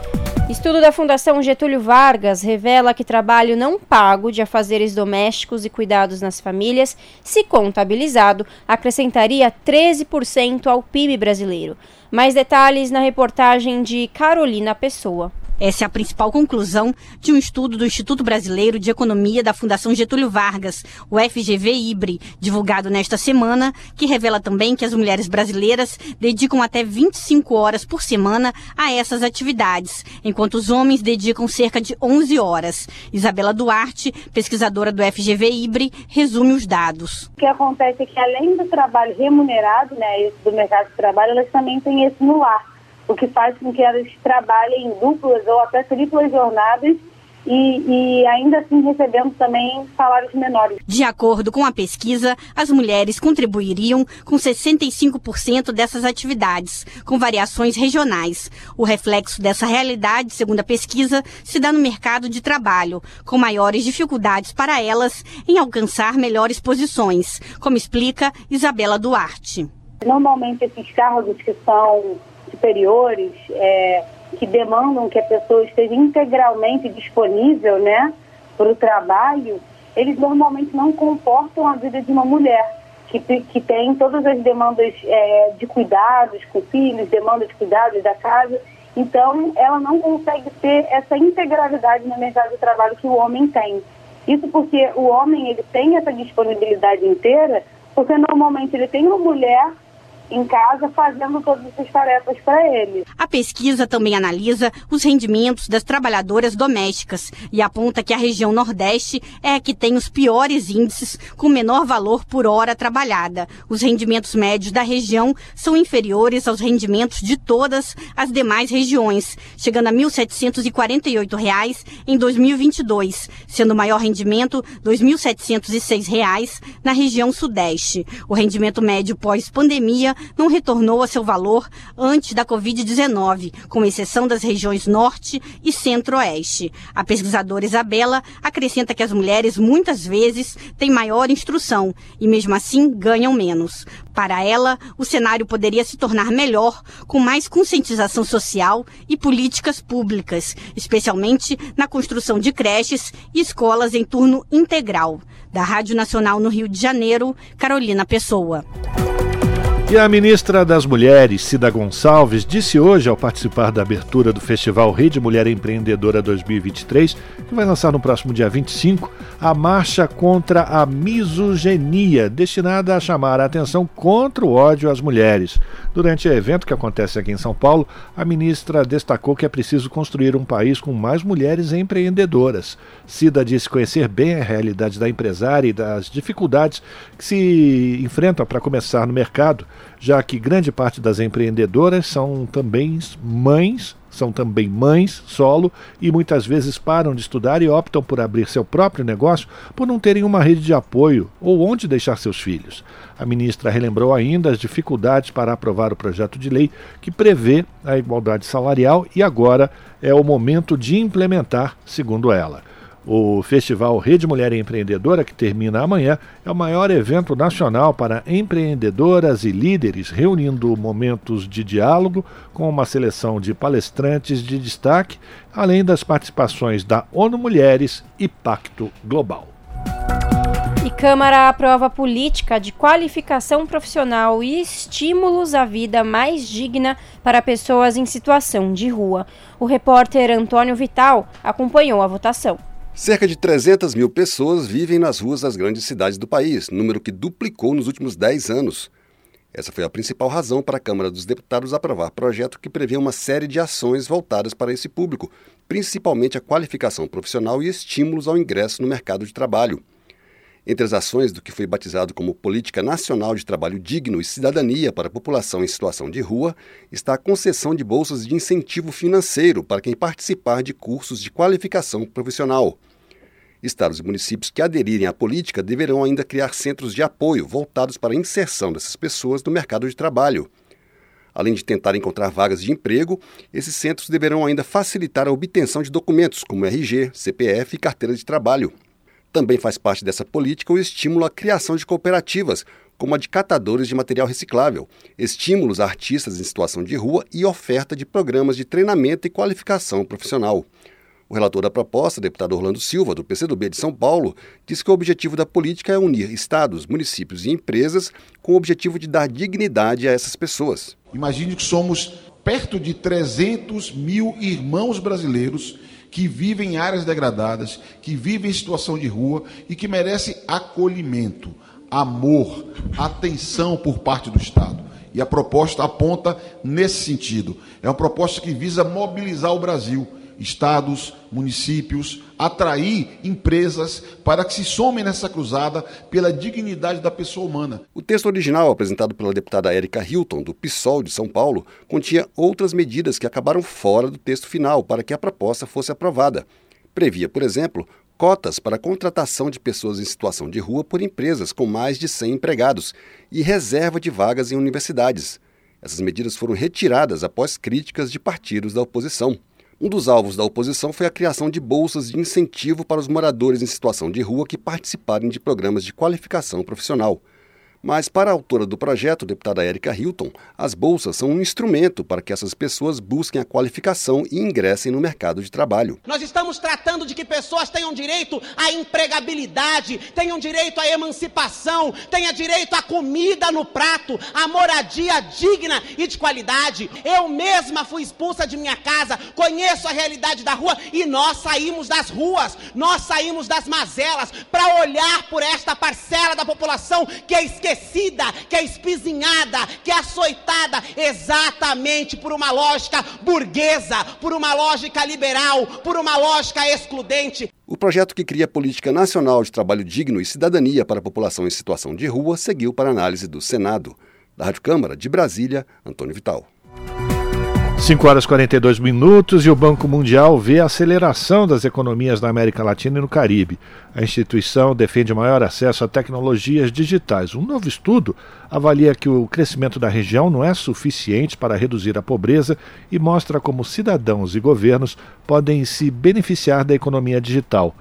Estudo da Fundação Getúlio Vargas revela que trabalho não pago de afazeres domésticos e cuidados nas famílias, se contabilizado, acrescentaria 13% ao PIB brasileiro. Mais detalhes na reportagem de Carolina Pessoa. Essa é a principal conclusão de um estudo do Instituto Brasileiro de Economia da Fundação Getúlio Vargas, o FGV-IBRE, divulgado nesta semana, que revela também que as mulheres brasileiras dedicam até 25 horas por semana a essas atividades, enquanto os homens dedicam cerca de 11 horas. Isabela Duarte, pesquisadora do FGV-IBRE, resume os dados. O que acontece é que além do trabalho remunerado, né, do mercado de trabalho, elas também têm esse no ar o que faz com que elas trabalhem em duplas ou até triplas jornadas e, e, ainda assim recebendo também salários menores. De acordo com a pesquisa, as mulheres contribuiriam com 65% dessas atividades, com variações regionais. O reflexo dessa realidade, segundo a pesquisa, se dá no mercado de trabalho, com maiores dificuldades para elas em alcançar melhores posições, como explica Isabela Duarte. Normalmente esses cargos que são superiores é, que demandam que a pessoa esteja integralmente disponível né, para o trabalho, eles normalmente não comportam a vida de uma mulher que, que tem todas as demandas é, de cuidados com filhos, demandas de cuidados da casa. Então, ela não consegue ter essa integralidade no mercado de trabalho que o homem tem. Isso porque o homem ele tem essa disponibilidade inteira, porque normalmente ele tem uma mulher em casa fazendo todas essas tarefas para ele. A pesquisa também analisa os rendimentos das trabalhadoras domésticas e aponta que a região Nordeste é a que tem os piores índices com menor valor por hora trabalhada. Os rendimentos médios da região são inferiores aos rendimentos de todas as demais regiões, chegando a 1.748 reais em 2022, sendo o maior rendimento R$ 2.706 na região Sudeste. O rendimento médio pós-pandemia não retornou a seu valor antes da Covid-19, com exceção das regiões Norte e Centro-Oeste. A pesquisadora Isabela acrescenta que as mulheres muitas vezes têm maior instrução e, mesmo assim, ganham menos. Para ela, o cenário poderia se tornar melhor com mais conscientização social e políticas públicas, especialmente na construção de creches e escolas em turno integral. Da Rádio Nacional no Rio de Janeiro, Carolina Pessoa. E a ministra das Mulheres, Cida Gonçalves, disse hoje, ao participar da abertura do Festival Rede Mulher Empreendedora 2023, que vai lançar no próximo dia 25, a marcha contra a misoginia, destinada a chamar a atenção contra o ódio às mulheres. Durante o evento que acontece aqui em São Paulo, a ministra destacou que é preciso construir um país com mais mulheres empreendedoras. Cida disse conhecer bem a realidade da empresária e das dificuldades que se enfrentam para começar no mercado já que grande parte das empreendedoras são também mães, são também mães solo e muitas vezes param de estudar e optam por abrir seu próprio negócio por não terem uma rede de apoio ou onde deixar seus filhos. A ministra relembrou ainda as dificuldades para aprovar o projeto de lei que prevê a igualdade salarial e agora é o momento de implementar, segundo ela. O Festival Rede Mulher Empreendedora, que termina amanhã, é o maior evento nacional para empreendedoras e líderes, reunindo momentos de diálogo com uma seleção de palestrantes de destaque, além das participações da ONU Mulheres e Pacto Global. E Câmara aprova política de qualificação profissional e estímulos à vida mais digna para pessoas em situação de rua. O repórter Antônio Vital acompanhou a votação. Cerca de 300 mil pessoas vivem nas ruas das grandes cidades do país, número que duplicou nos últimos 10 anos. Essa foi a principal razão para a Câmara dos Deputados aprovar projeto que prevê uma série de ações voltadas para esse público, principalmente a qualificação profissional e estímulos ao ingresso no mercado de trabalho. Entre as ações do que foi batizado como Política Nacional de Trabalho Digno e Cidadania para a População em Situação de Rua está a concessão de bolsas de incentivo financeiro para quem participar de cursos de qualificação profissional. Estados e municípios que aderirem à política deverão ainda criar centros de apoio voltados para a inserção dessas pessoas no mercado de trabalho. Além de tentar encontrar vagas de emprego, esses centros deverão ainda facilitar a obtenção de documentos como RG, CPF e carteira de trabalho. Também faz parte dessa política o estímulo à criação de cooperativas, como a de catadores de material reciclável, estímulos a artistas em situação de rua e oferta de programas de treinamento e qualificação profissional. O relator da proposta, deputado Orlando Silva, do PCdoB de São Paulo, disse que o objetivo da política é unir estados, municípios e empresas com o objetivo de dar dignidade a essas pessoas. Imagine que somos perto de 300 mil irmãos brasileiros que vivem em áreas degradadas, que vivem em situação de rua e que merecem acolhimento, amor, atenção por parte do Estado. E a proposta aponta nesse sentido. É uma proposta que visa mobilizar o Brasil estados, municípios, atrair empresas para que se somem nessa cruzada pela dignidade da pessoa humana. O texto original, apresentado pela deputada Érica Hilton, do PSOL de São Paulo, continha outras medidas que acabaram fora do texto final para que a proposta fosse aprovada. Previa, por exemplo, cotas para a contratação de pessoas em situação de rua por empresas com mais de 100 empregados e reserva de vagas em universidades. Essas medidas foram retiradas após críticas de partidos da oposição. Um dos alvos da oposição foi a criação de bolsas de incentivo para os moradores em situação de rua que participarem de programas de qualificação profissional. Mas, para a autora do projeto, deputada Érica Hilton, as bolsas são um instrumento para que essas pessoas busquem a qualificação e ingressem no mercado de trabalho. Nós estamos tratando de que pessoas tenham direito à empregabilidade, tenham direito à emancipação, tenham direito à comida no prato, à moradia digna e de qualidade. Eu mesma fui expulsa de minha casa, conheço a realidade da rua e nós saímos das ruas, nós saímos das mazelas para olhar por esta parcela da população que é esquecida que é espizinhada, que é açoitada exatamente por uma lógica burguesa, por uma lógica liberal, por uma lógica excludente. O projeto que cria a Política Nacional de Trabalho Digno e Cidadania para a População em Situação de Rua seguiu para análise do Senado. Da Rádio Câmara de Brasília, Antônio Vital. 5 horas e 42 minutos e o Banco Mundial vê a aceleração das economias na América Latina e no Caribe. A instituição defende maior acesso a tecnologias digitais. Um novo estudo avalia que o crescimento da região não é suficiente para reduzir a pobreza e mostra como cidadãos e governos podem se beneficiar da economia digital.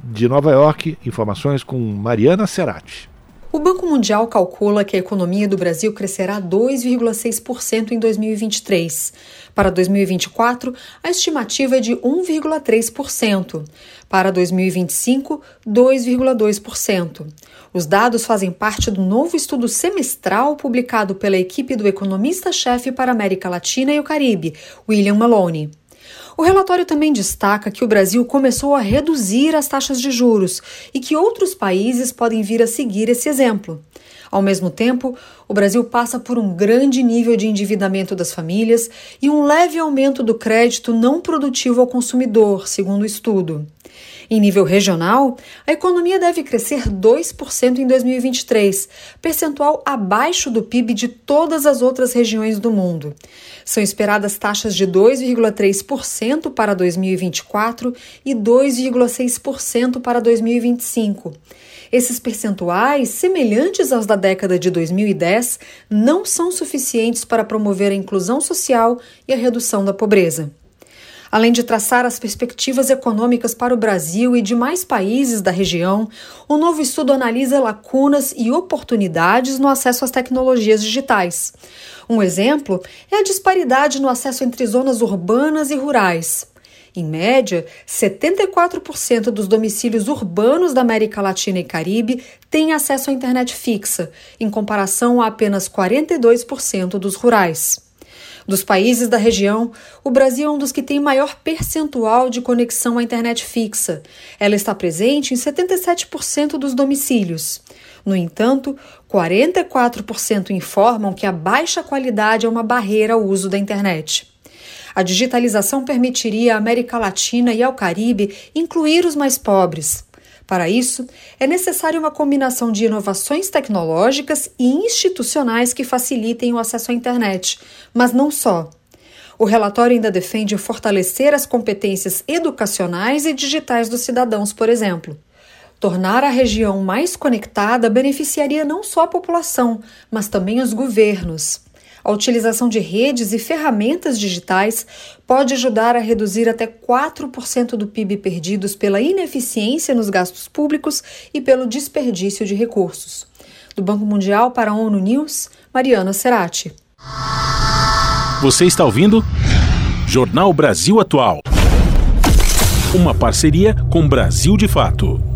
De Nova York, informações com Mariana Serati. O Banco Mundial calcula que a economia do Brasil crescerá 2,6% em 2023. Para 2024, a estimativa é de 1,3%. Para 2025, 2,2%. Os dados fazem parte do novo estudo semestral publicado pela equipe do economista-chefe para a América Latina e o Caribe, William Maloney. O relatório também destaca que o Brasil começou a reduzir as taxas de juros e que outros países podem vir a seguir esse exemplo. Ao mesmo tempo, o Brasil passa por um grande nível de endividamento das famílias e um leve aumento do crédito não produtivo ao consumidor, segundo o estudo. Em nível regional, a economia deve crescer 2% em 2023, percentual abaixo do PIB de todas as outras regiões do mundo. São esperadas taxas de 2,3% para 2024 e 2,6% para 2025. Esses percentuais, semelhantes aos da década de 2010, não são suficientes para promover a inclusão social e a redução da pobreza. Além de traçar as perspectivas econômicas para o Brasil e demais países da região, o novo estudo analisa lacunas e oportunidades no acesso às tecnologias digitais. Um exemplo é a disparidade no acesso entre zonas urbanas e rurais. Em média, 74% dos domicílios urbanos da América Latina e Caribe têm acesso à internet fixa, em comparação a apenas 42% dos rurais. Dos países da região, o Brasil é um dos que tem maior percentual de conexão à internet fixa. Ela está presente em 77% dos domicílios. No entanto, 44% informam que a baixa qualidade é uma barreira ao uso da internet. A digitalização permitiria à América Latina e ao Caribe incluir os mais pobres. Para isso, é necessária uma combinação de inovações tecnológicas e institucionais que facilitem o acesso à internet, mas não só. O relatório ainda defende fortalecer as competências educacionais e digitais dos cidadãos, por exemplo. Tornar a região mais conectada beneficiaria não só a população, mas também os governos. A utilização de redes e ferramentas digitais pode ajudar a reduzir até 4% do PIB perdidos pela ineficiência nos gastos públicos e pelo desperdício de recursos. Do Banco Mundial para a ONU News, Mariana Serati. Você está ouvindo? Jornal Brasil Atual. Uma parceria com Brasil de Fato.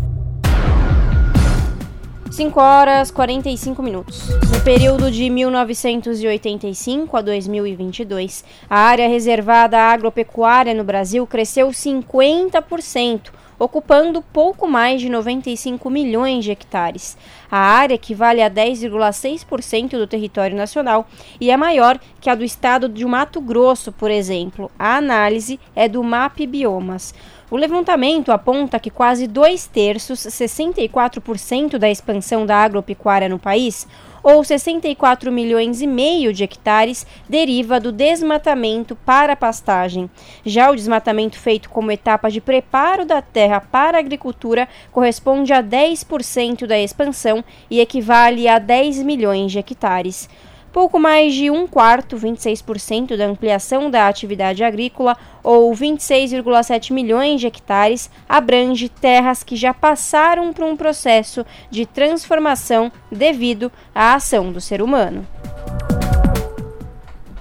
5 horas 45 minutos. No período de 1985 a 2022, a área reservada agropecuária no Brasil cresceu 50%, ocupando pouco mais de 95 milhões de hectares. A área equivale a 10,6% do território nacional e é maior que a do estado de Mato Grosso, por exemplo. A análise é do MAP Biomas. O levantamento aponta que quase dois terços, 64% da expansão da agropecuária no país, ou 64 milhões e meio de hectares, deriva do desmatamento para pastagem. Já o desmatamento feito como etapa de preparo da terra para a agricultura corresponde a 10% da expansão e equivale a 10 milhões de hectares. Pouco mais de um quarto, 26% da ampliação da atividade agrícola, ou 26,7 milhões de hectares, abrange terras que já passaram por um processo de transformação devido à ação do ser humano.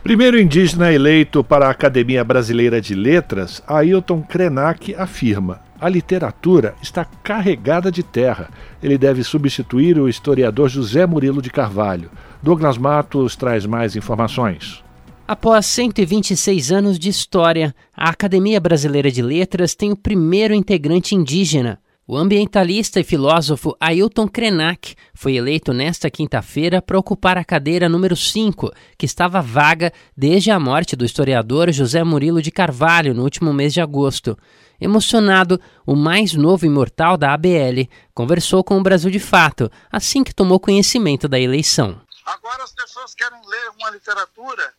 Primeiro indígena eleito para a Academia Brasileira de Letras, Ailton Krenak afirma: a literatura está carregada de terra. Ele deve substituir o historiador José Murilo de Carvalho. Douglas Matos traz mais informações. Após 126 anos de história, a Academia Brasileira de Letras tem o primeiro integrante indígena. O ambientalista e filósofo Ailton Krenak foi eleito nesta quinta-feira para ocupar a cadeira número 5, que estava vaga desde a morte do historiador José Murilo de Carvalho no último mês de agosto. Emocionado, o mais novo imortal da ABL conversou com o Brasil de Fato assim que tomou conhecimento da eleição. Agora as pessoas querem ler uma literatura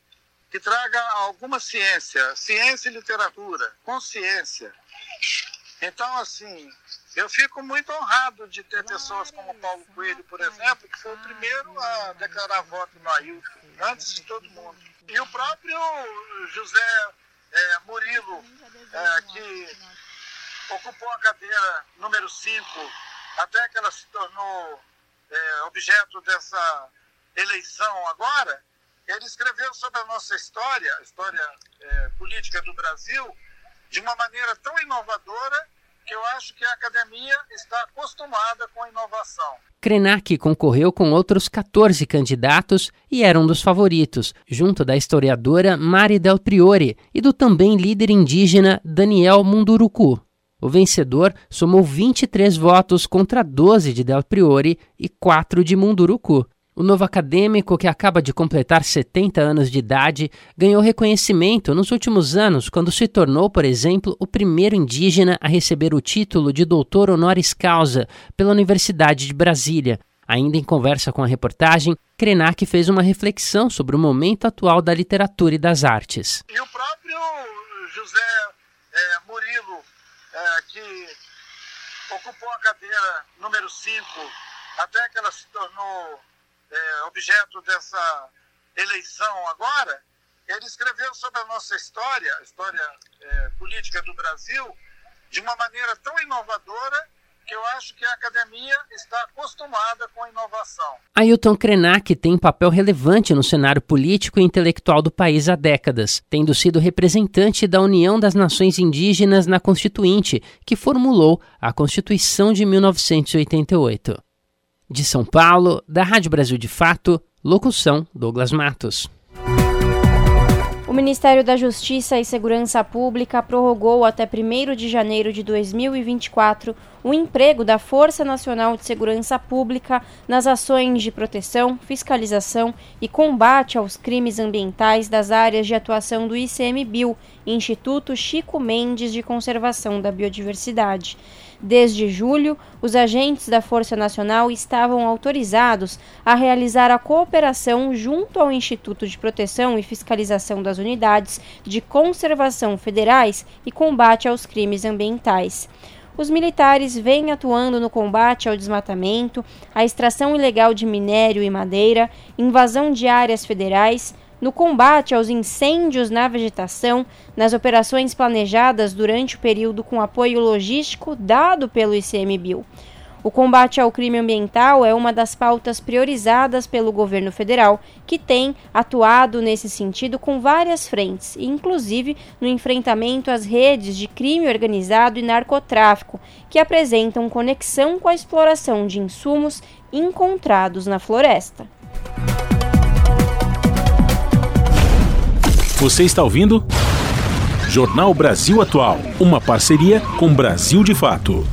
que traga alguma ciência, ciência e literatura, consciência. Então, assim, eu fico muito honrado de ter pessoas como Paulo Coelho, por exemplo, que foi o primeiro a declarar voto no Ailton, antes de todo mundo. E o próprio José é, Murilo, é, que ocupou a cadeira número 5, até que ela se tornou é, objeto dessa eleição agora, ele escreveu sobre a nossa história, a história é, política do Brasil, de uma maneira tão inovadora que eu acho que a academia está acostumada com a inovação. Krenak concorreu com outros 14 candidatos e era um dos favoritos, junto da historiadora Mari Del Priore e do também líder indígena Daniel Munduruku. O vencedor somou 23 votos contra 12 de Del Priore e 4 de Munduruku. O novo acadêmico, que acaba de completar 70 anos de idade, ganhou reconhecimento nos últimos anos quando se tornou, por exemplo, o primeiro indígena a receber o título de doutor honoris causa pela Universidade de Brasília. Ainda em conversa com a reportagem, Krenak fez uma reflexão sobre o momento atual da literatura e das artes. E o próprio José é, Murilo, é, que ocupou a cadeira número 5, até que ela se tornou é, objeto dessa eleição agora, ele escreveu sobre a nossa história, a história é, política do Brasil de uma maneira tão inovadora que eu acho que a academia está acostumada com a inovação. Ailton Krenak tem papel relevante no cenário político e intelectual do país há décadas, tendo sido representante da União das Nações Indígenas na Constituinte, que formulou a Constituição de 1988. De São Paulo, da Rádio Brasil de Fato, locução Douglas Matos. O Ministério da Justiça e Segurança Pública prorrogou até 1 de janeiro de 2024 o emprego da Força Nacional de Segurança Pública nas ações de proteção, fiscalização e combate aos crimes ambientais das áreas de atuação do ICMBio, Instituto Chico Mendes de Conservação da Biodiversidade. Desde julho, os agentes da Força Nacional estavam autorizados a realizar a cooperação junto ao Instituto de Proteção e Fiscalização das Unidades de Conservação Federais e Combate aos Crimes Ambientais. Os militares vêm atuando no combate ao desmatamento, à extração ilegal de minério e madeira, invasão de áreas federais, no combate aos incêndios na vegetação, nas operações planejadas durante o período com apoio logístico dado pelo ICMBio. O combate ao crime ambiental é uma das pautas priorizadas pelo governo federal, que tem atuado nesse sentido com várias frentes, inclusive no enfrentamento às redes de crime organizado e narcotráfico, que apresentam conexão com a exploração de insumos encontrados na floresta. Você está ouvindo? Jornal Brasil Atual, uma parceria com Brasil de Fato.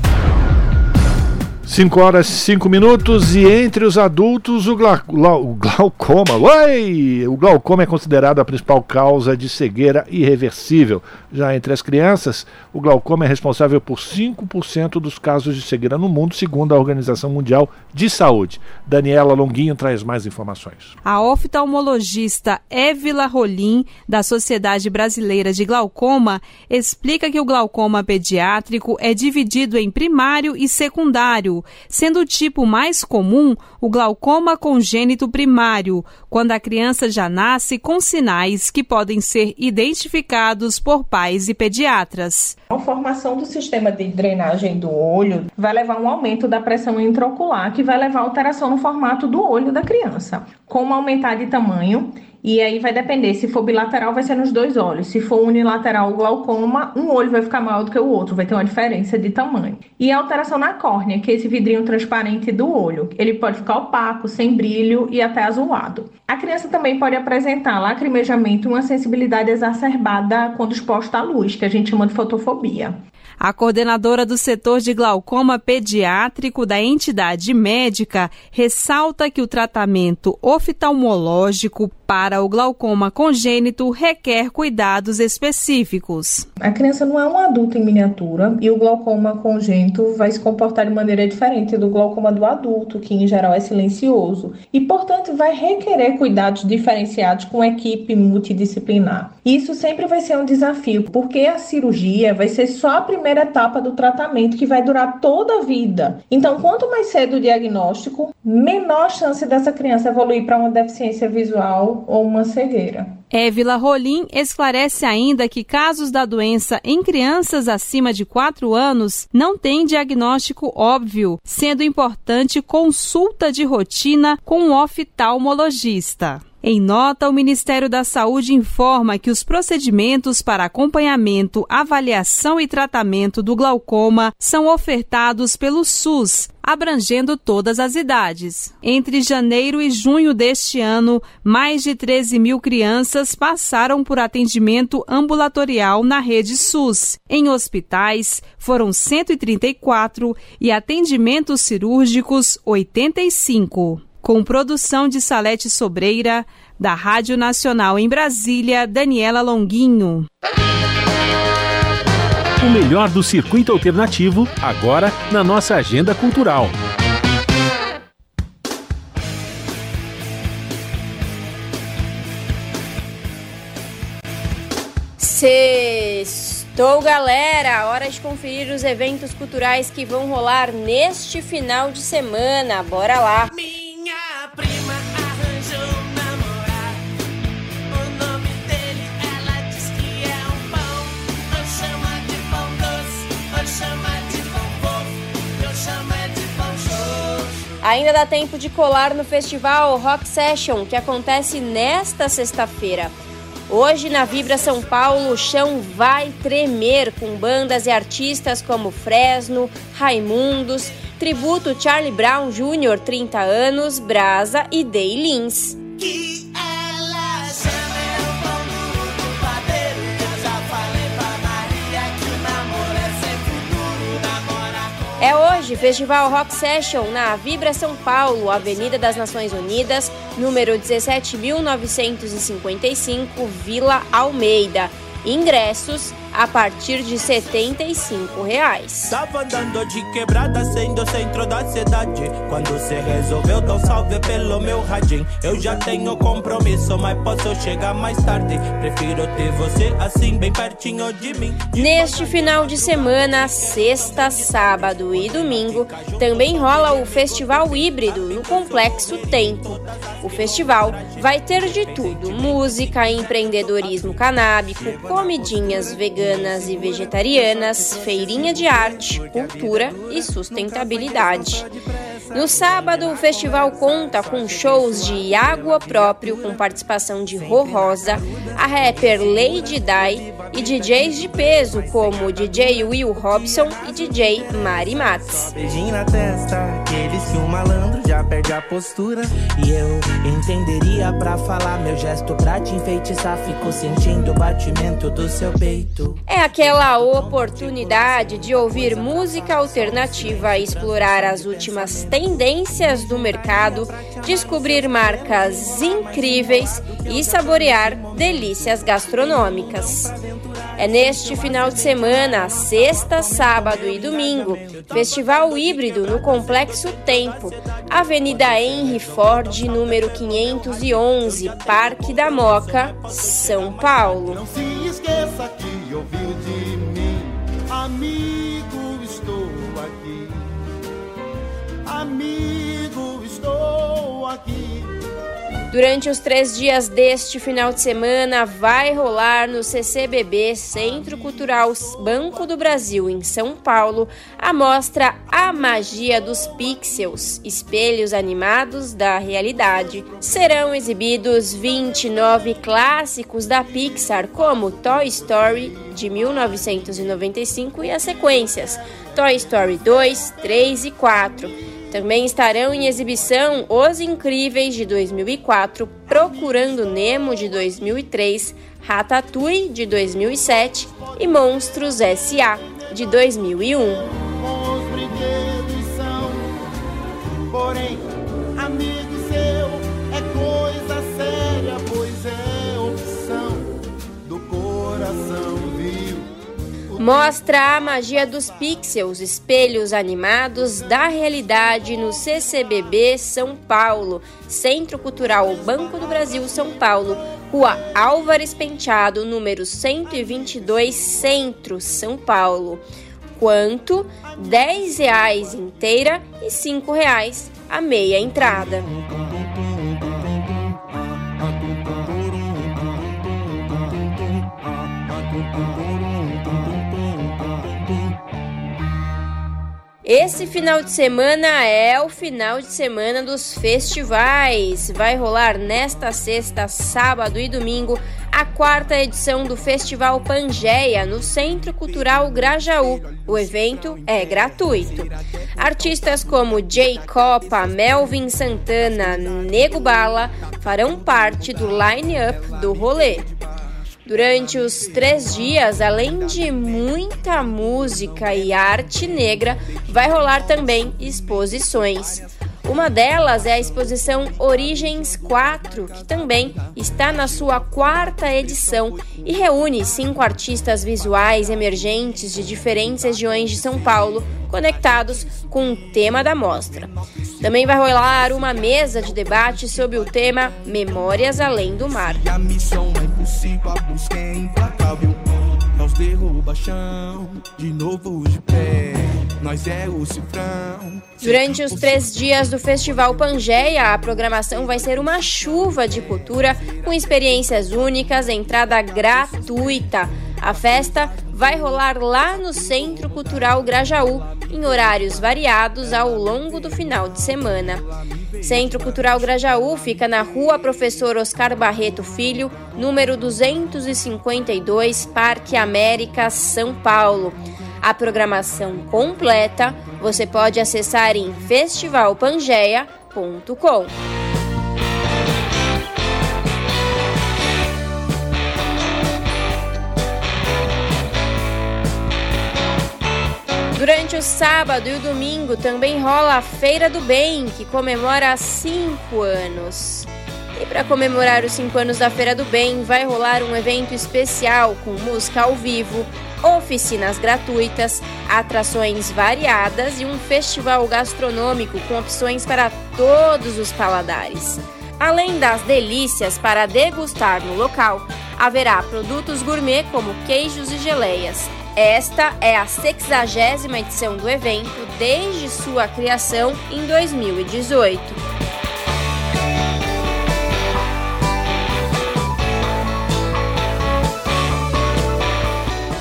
5 horas e 5 minutos e entre os adultos o, o glaucoma. Oi! O glaucoma é considerado a principal causa de cegueira irreversível. Já entre as crianças, o glaucoma é responsável por 5% dos casos de cegueira no mundo, segundo a Organização Mundial de Saúde. Daniela Longuinho traz mais informações. A oftalmologista Évila Rolim, da Sociedade Brasileira de Glaucoma, explica que o glaucoma pediátrico é dividido em primário e secundário sendo o tipo mais comum o glaucoma congênito primário, quando a criança já nasce com sinais que podem ser identificados por pais e pediatras. A formação do sistema de drenagem do olho vai levar a um aumento da pressão intraocular, que vai levar a alteração no formato do olho da criança. Como aumentar de tamanho, e aí vai depender, se for bilateral, vai ser nos dois olhos. Se for unilateral o glaucoma, um olho vai ficar maior do que o outro, vai ter uma diferença de tamanho. E a alteração na córnea, que é esse vidrinho transparente do olho. Ele pode ficar opaco, sem brilho e até azulado. A criança também pode apresentar lacrimejamento e uma sensibilidade exacerbada quando exposta à luz, que a gente chama de fotofobia. A coordenadora do setor de glaucoma pediátrico da entidade médica ressalta que o tratamento oftalmológico para o glaucoma congênito requer cuidados específicos. A criança não é um adulto em miniatura e o glaucoma congênito vai se comportar de maneira diferente do glaucoma do adulto, que em geral é silencioso, e portanto vai requerer cuidados diferenciados com equipe multidisciplinar. Isso sempre vai ser um desafio, porque a cirurgia vai ser só a primeira etapa do tratamento que vai durar toda a vida. Então, quanto mais cedo o diagnóstico, menor chance dessa criança evoluir para uma deficiência visual ou uma cegueira. Évila Rolim esclarece ainda que casos da doença em crianças acima de 4 anos não têm diagnóstico óbvio, sendo importante consulta de rotina com um oftalmologista. Em nota, o Ministério da Saúde informa que os procedimentos para acompanhamento, avaliação e tratamento do glaucoma são ofertados pelo SUS, abrangendo todas as idades. Entre janeiro e junho deste ano, mais de 13 mil crianças passaram por atendimento ambulatorial na rede SUS. Em hospitais, foram 134 e atendimentos cirúrgicos, 85 com produção de Salete Sobreira, da Rádio Nacional em Brasília, Daniela Longuinho. O melhor do circuito alternativo, agora na nossa agenda cultural. Sextou, galera! Hora de conferir os eventos culturais que vão rolar neste final de semana. Bora lá! prima Ainda dá tempo de colar no festival Rock Session, que acontece nesta sexta-feira. Hoje, na Vibra São Paulo, o chão vai tremer com bandas e artistas como Fresno, Raimundos, Tributo Charlie Brown Jr., 30 anos, Brasa e Day Lins. É hoje, Festival Rock Session na Vibra São Paulo, Avenida das Nações Unidas, número 17.955, Vila Almeida. Ingressos a partir de 75 reais. Tava andando de quebrada sendo centro da cidade. Quando resolveu um salve pelo meu radinho. Eu já tenho compromisso, mas posso chegar mais tarde. Prefiro ter você assim, bem pertinho de mim. Neste final de semana, sexta, sábado e domingo, também rola o Festival Híbrido no Complexo Tempo. O festival vai ter de tudo: música, empreendedorismo canábico, comidinhas veganas veganas e vegetarianas, feirinha de arte, cultura e sustentabilidade. No sábado, o festival conta com shows de água próprio, com participação de Rô Rosa, a rapper Lady Di e DJs de peso como DJ Will Robson e DJ Mari Matos. Beijinho na testa, aqueles que o malandro já perde a postura. E eu entenderia pra falar meu gesto pra te enfeitiçar. Fico sentindo o batimento do seu peito. É aquela oportunidade de ouvir música alternativa, explorar as últimas tendências do mercado, descobrir marcas incríveis e saborear delícias gastronômicas. É neste final de semana, sexta, sábado e domingo, festival híbrido no Complexo Tempo, Avenida Henry Ford, número 511, Parque da Moca, São Paulo. Amigo, estou aqui. Amigo, estou aqui. Durante os três dias deste final de semana, vai rolar no CCBB, Centro Cultural Banco do Brasil, em São Paulo, a mostra A Magia dos Pixels Espelhos Animados da Realidade. Serão exibidos 29 clássicos da Pixar, como Toy Story, de 1995, e as sequências Toy Story 2, 3 e 4. Também estarão em exibição Os Incríveis de 2004, Procurando Nemo de 2003, Ratatouille de 2007 e Monstros S.A. de 2001. Mostra a magia dos pixels, espelhos animados da realidade no CCBB São Paulo, Centro Cultural Banco do Brasil São Paulo, Rua Álvares Penteado, número 122, Centro, São Paulo. Quanto? 10 reais inteira e 5 reais a meia entrada. Esse final de semana é o final de semana dos festivais. Vai rolar nesta sexta, sábado e domingo a quarta edição do Festival Pangeia no Centro Cultural Grajaú. O evento é gratuito. Artistas como Jay Copa, Melvin Santana, Nego Bala farão parte do line-up do rolê. Durante os três dias, além de muita música e arte negra, vai rolar também exposições. Uma delas é a exposição Origens 4, que também está na sua quarta edição e reúne cinco artistas visuais emergentes de diferentes regiões de São Paulo, conectados com o tema da mostra. Também vai rolar uma mesa de debate sobre o tema Memórias Além do Mar. É é. Nós derruba chão, de novo de pé. Nós é o cifrão. Durante os três dias do Festival Pangeia, a programação vai ser uma chuva de cultura com experiências únicas, entrada gratuita. A festa vai rolar lá no Centro Cultural Grajaú, em horários variados ao longo do final de semana. Centro Cultural Grajaú fica na Rua Professor Oscar Barreto Filho, número 252, Parque América, São Paulo. A programação completa você pode acessar em festivalpangeia.com. Durante o sábado e o domingo também rola a Feira do Bem, que comemora cinco anos. E para comemorar os cinco anos da Feira do Bem, vai rolar um evento especial com música ao vivo, oficinas gratuitas, atrações variadas e um festival gastronômico com opções para todos os paladares. Além das delícias para degustar no local, haverá produtos gourmet como queijos e geleias, esta é a 60 edição do evento desde sua criação em 2018.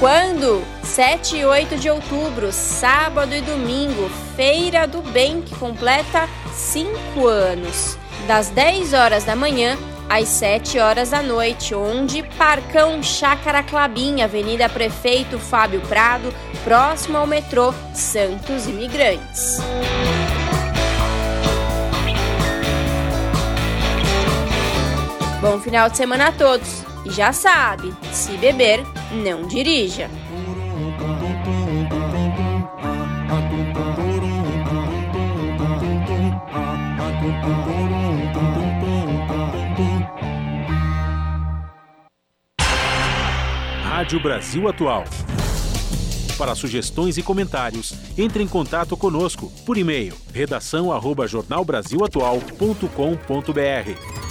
Quando? 7 e 8 de outubro, sábado e domingo, Feira do Bem, que completa 5 anos. Das 10 horas da manhã às 7 horas da noite, onde Parcão Chácara Clabim, Avenida Prefeito Fábio Prado, próximo ao metrô Santos Imigrantes. Bom final de semana a todos. E já sabe, se beber, não dirija. Rádio Brasil Atual. Para sugestões e comentários, entre em contato conosco por e-mail redação@jornalbrasilatual.com.br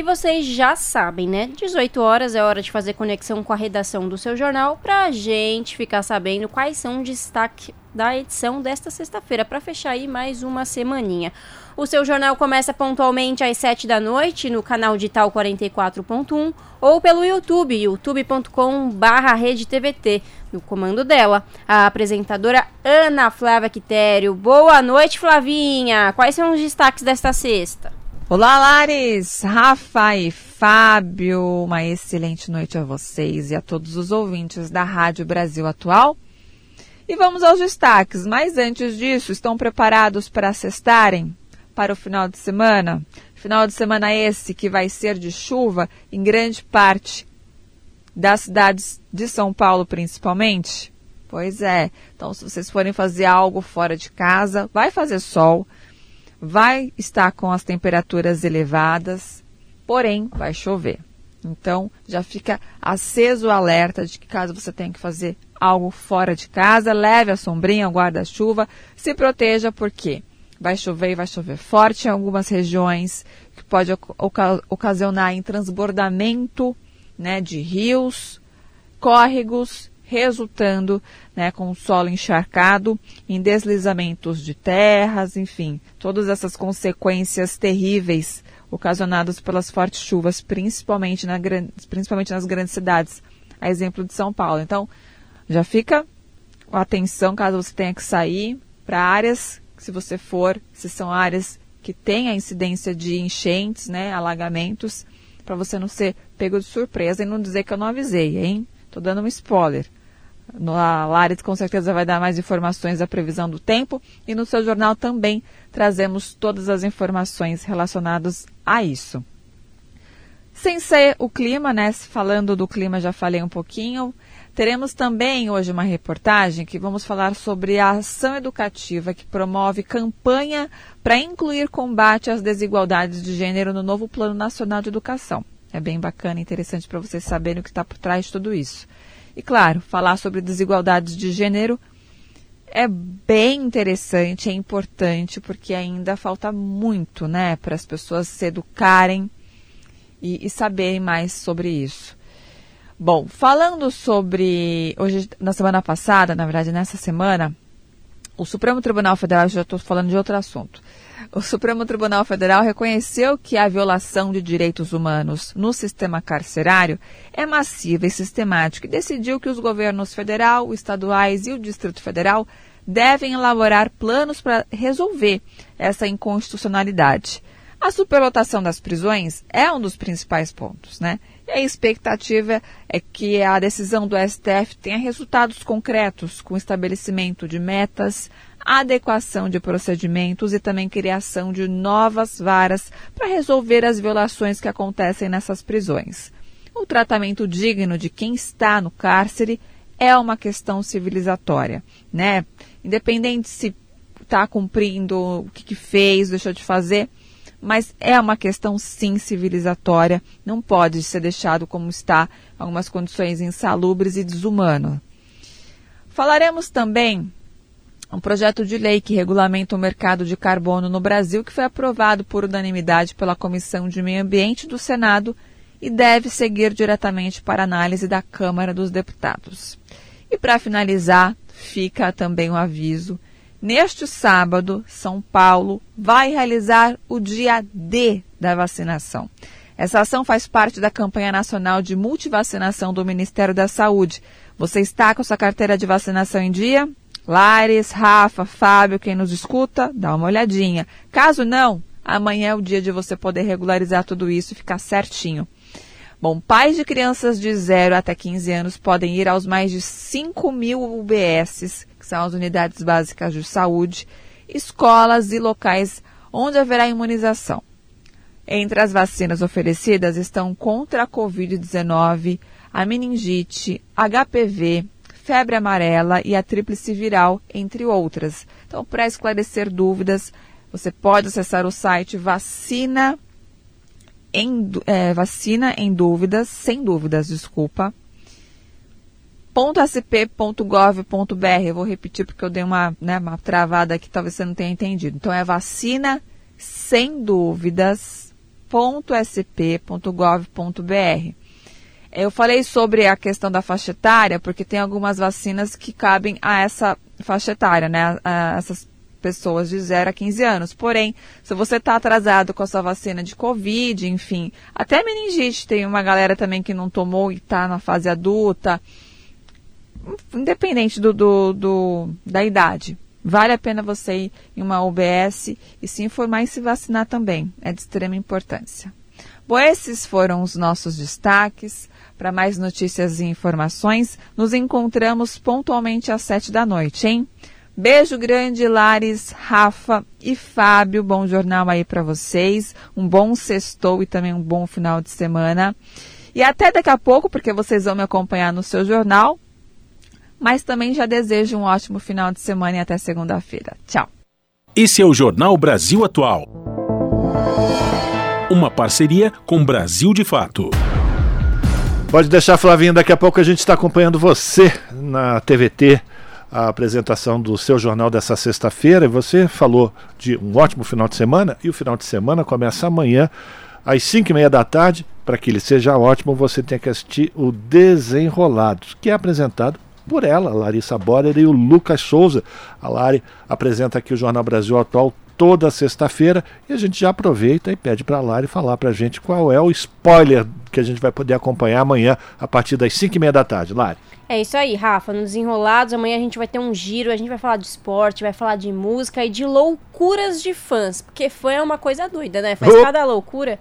E vocês já sabem, né? 18 horas é hora de fazer conexão com a redação do seu jornal para a gente ficar sabendo quais são os destaques da edição desta sexta-feira, para fechar aí mais uma semaninha. O seu jornal começa pontualmente às 7 da noite no canal digital 44.1 ou pelo YouTube, youtube.com/barra TVT, no comando dela, a apresentadora Ana Flávia Quitério. Boa noite, Flavinha! Quais são os destaques desta sexta? Olá, Lares, Rafa e Fábio, uma excelente noite a vocês e a todos os ouvintes da Rádio Brasil Atual. E vamos aos destaques, mas antes disso, estão preparados para cestarem para o final de semana? Final de semana esse que vai ser de chuva em grande parte das cidades de São Paulo, principalmente? Pois é, então se vocês forem fazer algo fora de casa, vai fazer sol vai estar com as temperaturas elevadas, porém vai chover. Então já fica aceso o alerta de que caso você tenha que fazer algo fora de casa, leve a sombrinha, o guarda-chuva, se proteja porque vai chover e vai chover forte em algumas regiões, que pode oca ocasionar em transbordamento né, de rios, córregos resultando né, com o solo encharcado, em deslizamentos de terras, enfim, todas essas consequências terríveis ocasionadas pelas fortes chuvas, principalmente, na, principalmente nas grandes cidades, a exemplo de São Paulo. Então, já fica atenção caso você tenha que sair para áreas, se você for, se são áreas que têm a incidência de enchentes, né, alagamentos, para você não ser pego de surpresa e não dizer que eu não avisei, hein? Tô dando um spoiler. A Lares com certeza vai dar mais informações da previsão do tempo e no seu jornal também trazemos todas as informações relacionadas a isso. Sem ser o clima, né? Falando do clima já falei um pouquinho. Teremos também hoje uma reportagem que vamos falar sobre a ação educativa que promove campanha para incluir combate às desigualdades de gênero no novo Plano Nacional de Educação. É bem bacana e interessante para vocês saberem o que está por trás de tudo isso. E claro, falar sobre desigualdades de gênero é bem interessante, é importante, porque ainda falta muito, né, para as pessoas se educarem e, e saberem mais sobre isso. Bom, falando sobre. Hoje, na semana passada, na verdade, nessa semana, o Supremo Tribunal Federal, já estou falando de outro assunto. O Supremo Tribunal Federal reconheceu que a violação de direitos humanos no sistema carcerário é massiva e sistemática e decidiu que os governos federal, estaduais e o Distrito Federal devem elaborar planos para resolver essa inconstitucionalidade. A superlotação das prisões é um dos principais pontos, né? E a expectativa é que a decisão do STF tenha resultados concretos, com estabelecimento de metas, adequação de procedimentos e também criação de novas varas para resolver as violações que acontecem nessas prisões. O tratamento digno de quem está no cárcere é uma questão civilizatória, né? Independente se está cumprindo o que, que fez, deixou de fazer, mas é uma questão sim civilizatória, não pode ser deixado como está, algumas condições insalubres e desumanas. Falaremos também um projeto de lei que regulamenta o mercado de carbono no Brasil, que foi aprovado por unanimidade pela Comissão de Meio Ambiente do Senado e deve seguir diretamente para análise da Câmara dos Deputados. E para finalizar, fica também um aviso. Neste sábado, São Paulo vai realizar o dia D da vacinação. Essa ação faz parte da campanha nacional de multivacinação do Ministério da Saúde. Você está com sua carteira de vacinação em dia? Lares, Rafa, Fábio, quem nos escuta, dá uma olhadinha. Caso não, amanhã é o dia de você poder regularizar tudo isso e ficar certinho. Bom, pais de crianças de 0 até 15 anos podem ir aos mais de 5 mil UBSs, que são as unidades básicas de saúde, escolas e locais onde haverá imunização. Entre as vacinas oferecidas estão contra a Covid-19, a meningite, HPV, febre amarela e a tríplice viral, entre outras. Então, para esclarecer dúvidas, você pode acessar o site vacina em, é, vacina em dúvidas, sem dúvidas, desculpa, .sp.gov.br. Eu vou repetir porque eu dei uma, né, uma travada aqui, talvez você não tenha entendido. Então é vacina sem dúvidas.sp.gov.br. Eu falei sobre a questão da faixa etária, porque tem algumas vacinas que cabem a essa faixa etária, né? A essas pessoas de 0 a 15 anos. Porém, se você está atrasado com a sua vacina de Covid, enfim, até meningite, tem uma galera também que não tomou e está na fase adulta, independente do, do, do, da idade. Vale a pena você ir em uma UBS e se informar e se vacinar também. É de extrema importância. Bom, esses foram os nossos destaques. Para mais notícias e informações, nos encontramos pontualmente às sete da noite, hein? Beijo grande, Lares, Rafa e Fábio. Bom jornal aí para vocês. Um bom sextou e também um bom final de semana. E até daqui a pouco, porque vocês vão me acompanhar no seu jornal. Mas também já desejo um ótimo final de semana e até segunda-feira. Tchau. Esse é o Jornal Brasil Atual. Uma parceria com Brasil de Fato. Pode deixar, Flavinho, daqui a pouco a gente está acompanhando você na TVT, a apresentação do seu jornal dessa sexta-feira. E você falou de um ótimo final de semana, e o final de semana começa amanhã, às 5 e meia da tarde. Para que ele seja ótimo, você tem que assistir o Desenrolados, que é apresentado por ela, Larissa Borer e o Lucas Souza. A Lari apresenta aqui o Jornal Brasil Atual toda sexta-feira e a gente já aproveita e pede para a Lari falar para a gente qual é o spoiler que a gente vai poder acompanhar amanhã a partir das 5 e meia da tarde. Lari. É isso aí, Rafa. Nos Desenrolados, amanhã a gente vai ter um giro, a gente vai falar de esporte, vai falar de música e de loucuras de fãs. Porque fã é uma coisa doida, né? Faz oh. cada loucura.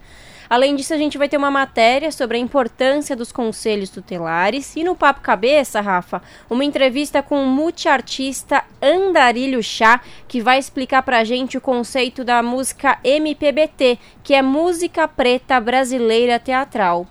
Além disso, a gente vai ter uma matéria sobre a importância dos conselhos tutelares e no Papo Cabeça, Rafa, uma entrevista com o multiartista Andarilho Chá, que vai explicar pra gente o conceito da música MPBT, que é Música Preta Brasileira Teatral.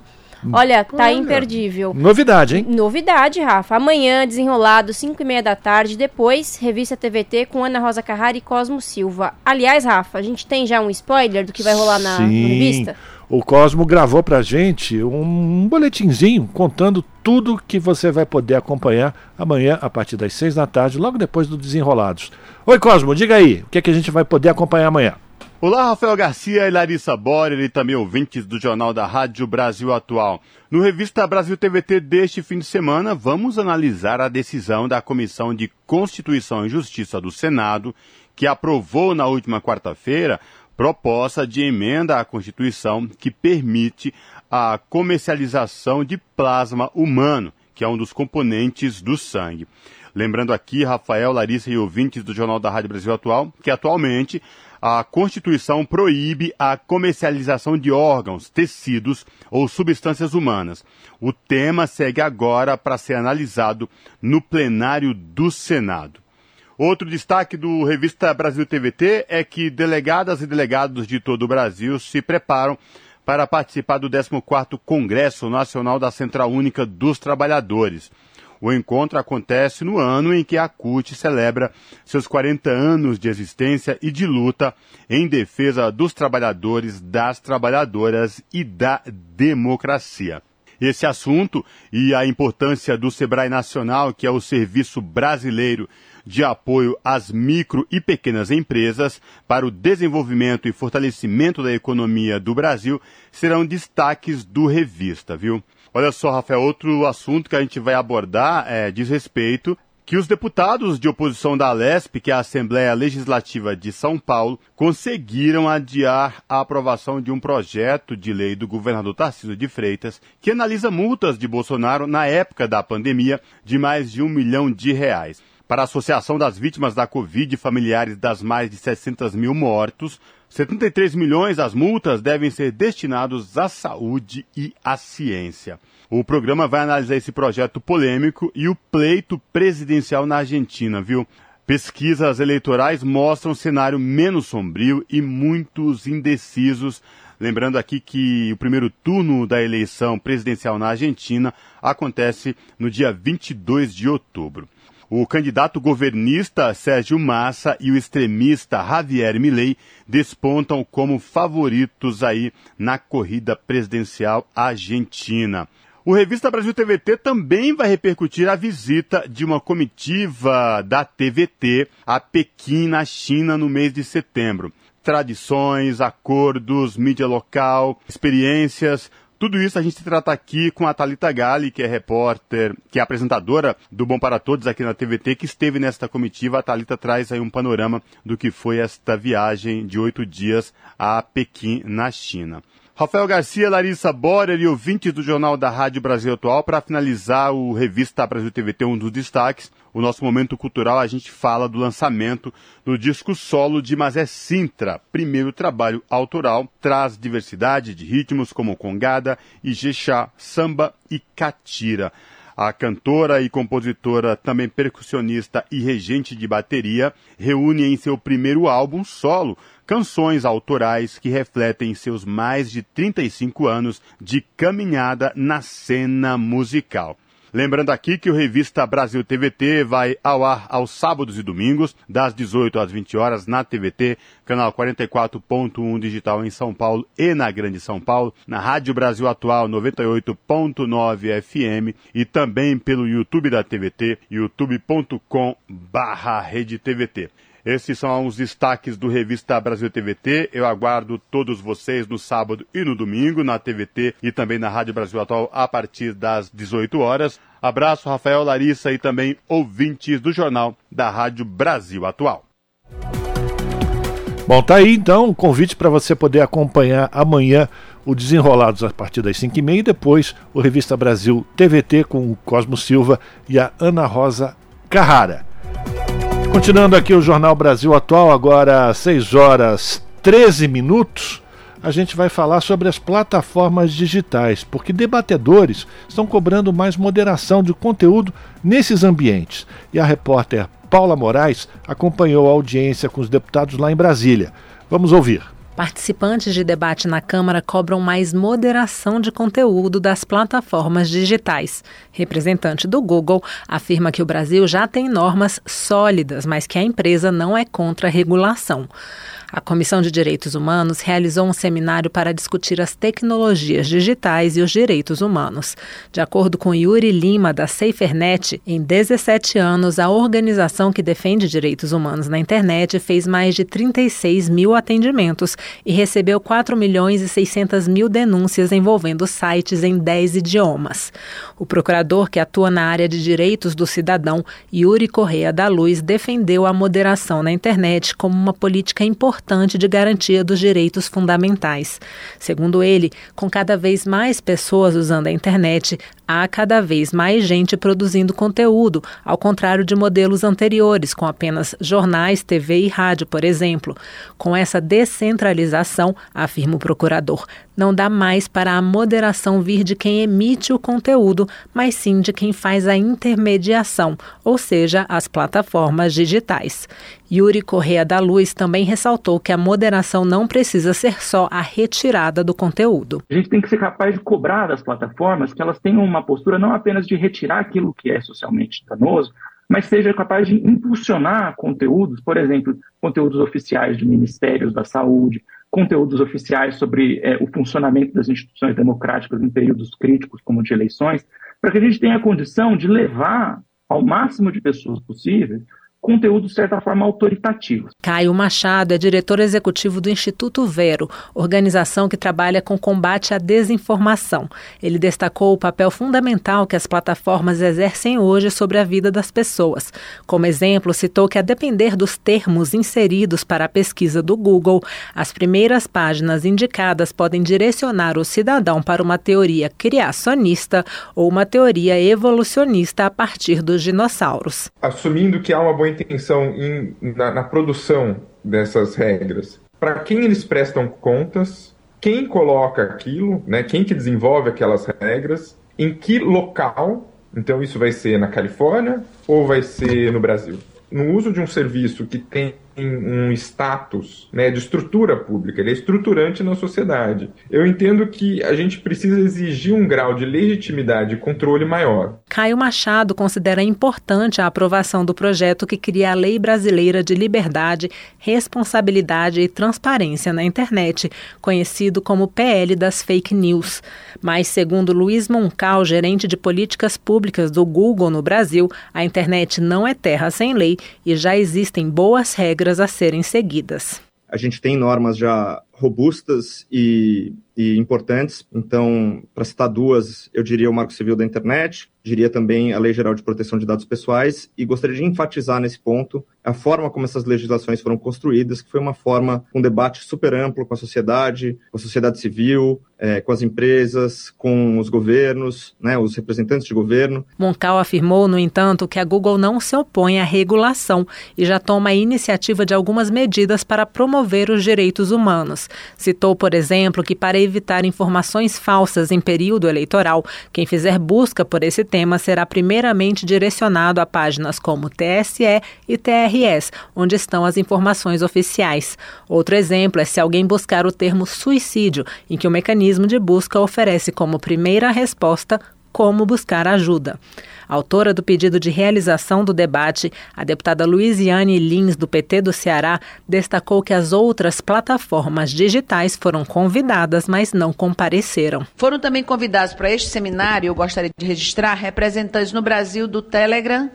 Olha, tá Olha, imperdível. Novidade, hein? Novidade, Rafa. Amanhã, desenrolado, 5 e meia da tarde. Depois, revista TVT com Ana Rosa Carrara e Cosmo Silva. Aliás, Rafa, a gente tem já um spoiler do que vai rolar na, na revista? O Cosmo gravou pra gente um boletinzinho contando tudo que você vai poder acompanhar amanhã a partir das seis da tarde, logo depois do Desenrolados. Oi, Cosmo, diga aí, o que, é que a gente vai poder acompanhar amanhã? Olá, Rafael Garcia e Larissa Borer e também ouvintes do Jornal da Rádio Brasil Atual. No Revista Brasil TVT deste fim de semana, vamos analisar a decisão da Comissão de Constituição e Justiça do Senado, que aprovou na última quarta-feira proposta de emenda à Constituição que permite a comercialização de plasma humano, que é um dos componentes do sangue. Lembrando aqui, Rafael, Larissa e ouvintes do Jornal da Rádio Brasil Atual, que atualmente a Constituição proíbe a comercialização de órgãos, tecidos ou substâncias humanas. O tema segue agora para ser analisado no plenário do Senado. Outro destaque do Revista Brasil TVT é que delegadas e delegados de todo o Brasil se preparam para participar do 14º Congresso Nacional da Central Única dos Trabalhadores. O encontro acontece no ano em que a CUT celebra seus 40 anos de existência e de luta em defesa dos trabalhadores, das trabalhadoras e da democracia. Esse assunto e a importância do Sebrae Nacional, que é o Serviço Brasileiro de Apoio às Micro e Pequenas Empresas para o Desenvolvimento e Fortalecimento da Economia do Brasil, serão destaques do revista, viu? Olha só, Rafael, outro assunto que a gente vai abordar é, diz respeito que os deputados de oposição da Alesp, que é a Assembleia Legislativa de São Paulo, conseguiram adiar a aprovação de um projeto de lei do governador Tarcísio de Freitas que analisa multas de Bolsonaro na época da pandemia de mais de um milhão de reais. Para a Associação das Vítimas da Covid e familiares das mais de 600 mil mortos, 73 milhões das multas devem ser destinados à saúde e à ciência. O programa vai analisar esse projeto polêmico e o pleito presidencial na Argentina, viu? Pesquisas eleitorais mostram um cenário menos sombrio e muitos indecisos. Lembrando aqui que o primeiro turno da eleição presidencial na Argentina acontece no dia 22 de outubro. O candidato governista Sérgio Massa e o extremista Javier Milei despontam como favoritos aí na corrida presidencial argentina. O Revista Brasil TVT também vai repercutir a visita de uma comitiva da TVT a Pequim, na China, no mês de setembro. Tradições, acordos, mídia local, experiências, tudo isso a gente trata aqui com a Talita Gali, que é repórter, que é apresentadora do Bom para Todos aqui na TVT, que esteve nesta comitiva. A Talita traz aí um panorama do que foi esta viagem de oito dias a Pequim, na China. Rafael Garcia, Larissa Borer e ouvintes do Jornal da Rádio Brasil Atual, para finalizar o Revista Brasil TVT, um dos destaques, o nosso momento cultural, a gente fala do lançamento do disco solo de Mazé Sintra, primeiro trabalho autoral, traz diversidade de ritmos como congada, ijexá, samba e catira. A cantora e compositora, também percussionista e regente de bateria, reúne em seu primeiro álbum solo canções autorais que refletem seus mais de 35 anos de caminhada na cena musical. Lembrando aqui que o Revista Brasil TVT vai ao ar aos sábados e domingos, das 18 às 20 horas na TVT, canal 44.1 digital em São Paulo e na Grande São Paulo, na Rádio Brasil Atual 98.9 FM e também pelo YouTube da TVT, youtube.com/redetvt. Esses são os destaques do Revista Brasil TVT. Eu aguardo todos vocês no sábado e no domingo na TVT e também na Rádio Brasil Atual a partir das 18 horas. Abraço, Rafael Larissa e também ouvintes do jornal da Rádio Brasil Atual. Bom, tá aí então o convite para você poder acompanhar amanhã o Desenrolados a partir das 5h30 e depois o Revista Brasil TVT com o Cosmo Silva e a Ana Rosa Carrara. Continuando aqui o Jornal Brasil Atual, agora às 6 horas 13 minutos, a gente vai falar sobre as plataformas digitais, porque debatedores estão cobrando mais moderação de conteúdo nesses ambientes. E a repórter Paula Moraes acompanhou a audiência com os deputados lá em Brasília. Vamos ouvir. Participantes de debate na Câmara cobram mais moderação de conteúdo das plataformas digitais. Representante do Google afirma que o Brasil já tem normas sólidas, mas que a empresa não é contra a regulação. A Comissão de Direitos Humanos realizou um seminário para discutir as tecnologias digitais e os direitos humanos. De acordo com Yuri Lima, da SaferNet, em 17 anos, a organização que defende direitos humanos na internet fez mais de 36 mil atendimentos e recebeu 4 milhões e 600 mil denúncias envolvendo sites em 10 idiomas. O procurador que atua na área de direitos do cidadão, Yuri Correia da Luz, defendeu a moderação na internet como uma política importante importante de garantia dos direitos fundamentais. Segundo ele, com cada vez mais pessoas usando a internet, há cada vez mais gente produzindo conteúdo, ao contrário de modelos anteriores, com apenas jornais, TV e rádio, por exemplo. Com essa descentralização, afirma o procurador, não dá mais para a moderação vir de quem emite o conteúdo, mas sim de quem faz a intermediação, ou seja, as plataformas digitais. Yuri Correa da Luz também ressaltou que a moderação não precisa ser só a retirada do conteúdo. A gente tem que ser capaz de cobrar das plataformas que elas tenham uma postura não apenas de retirar aquilo que é socialmente danoso, mas seja capaz de impulsionar conteúdos, por exemplo, conteúdos oficiais de ministérios da saúde, conteúdos oficiais sobre é, o funcionamento das instituições democráticas em períodos críticos, como de eleições, para que a gente tenha a condição de levar ao máximo de pessoas possíveis conteúdos, de certa forma, autoritativos. Caio Machado é diretor executivo do Instituto Vero, organização que trabalha com combate à desinformação. Ele destacou o papel fundamental que as plataformas exercem hoje sobre a vida das pessoas. Como exemplo, citou que, a depender dos termos inseridos para a pesquisa do Google, as primeiras páginas indicadas podem direcionar o cidadão para uma teoria criacionista ou uma teoria evolucionista a partir dos dinossauros. Assumindo que há uma boa intenção em, na, na produção dessas regras? Para quem eles prestam contas? Quem coloca aquilo? Né? Quem que desenvolve aquelas regras? Em que local? Então isso vai ser na Califórnia ou vai ser no Brasil? No uso de um serviço que tem um status né, de estrutura pública, ele é estruturante na sociedade. Eu entendo que a gente precisa exigir um grau de legitimidade e controle maior. Caio Machado considera importante a aprovação do projeto que cria a Lei Brasileira de Liberdade, Responsabilidade e Transparência na Internet, conhecido como PL das Fake News. Mas, segundo Luiz Moncal, gerente de políticas públicas do Google no Brasil, a internet não é terra sem lei e já existem boas regras regras a serem seguidas. A gente tem normas já robustas e, e importantes. Então, para citar duas, eu diria o Marco Civil da Internet, diria também a Lei Geral de Proteção de Dados Pessoais, e gostaria de enfatizar nesse ponto a forma como essas legislações foram construídas, que foi uma forma, um debate super amplo com a sociedade, com a sociedade civil, é, com as empresas, com os governos, né, os representantes de governo. Moncal afirmou, no entanto, que a Google não se opõe à regulação e já toma a iniciativa de algumas medidas para promover os direitos humanos. Citou, por exemplo, que para evitar informações falsas em período eleitoral, quem fizer busca por esse tema será primeiramente direcionado a páginas como TSE e TRS, onde estão as informações oficiais. Outro exemplo é se alguém buscar o termo suicídio, em que o mecanismo de busca oferece como primeira resposta como buscar ajuda. Autora do pedido de realização do debate, a deputada Luiziane Lins, do PT do Ceará, destacou que as outras plataformas digitais foram convidadas, mas não compareceram. Foram também convidados para este seminário, eu gostaria de registrar, representantes no Brasil do Telegram,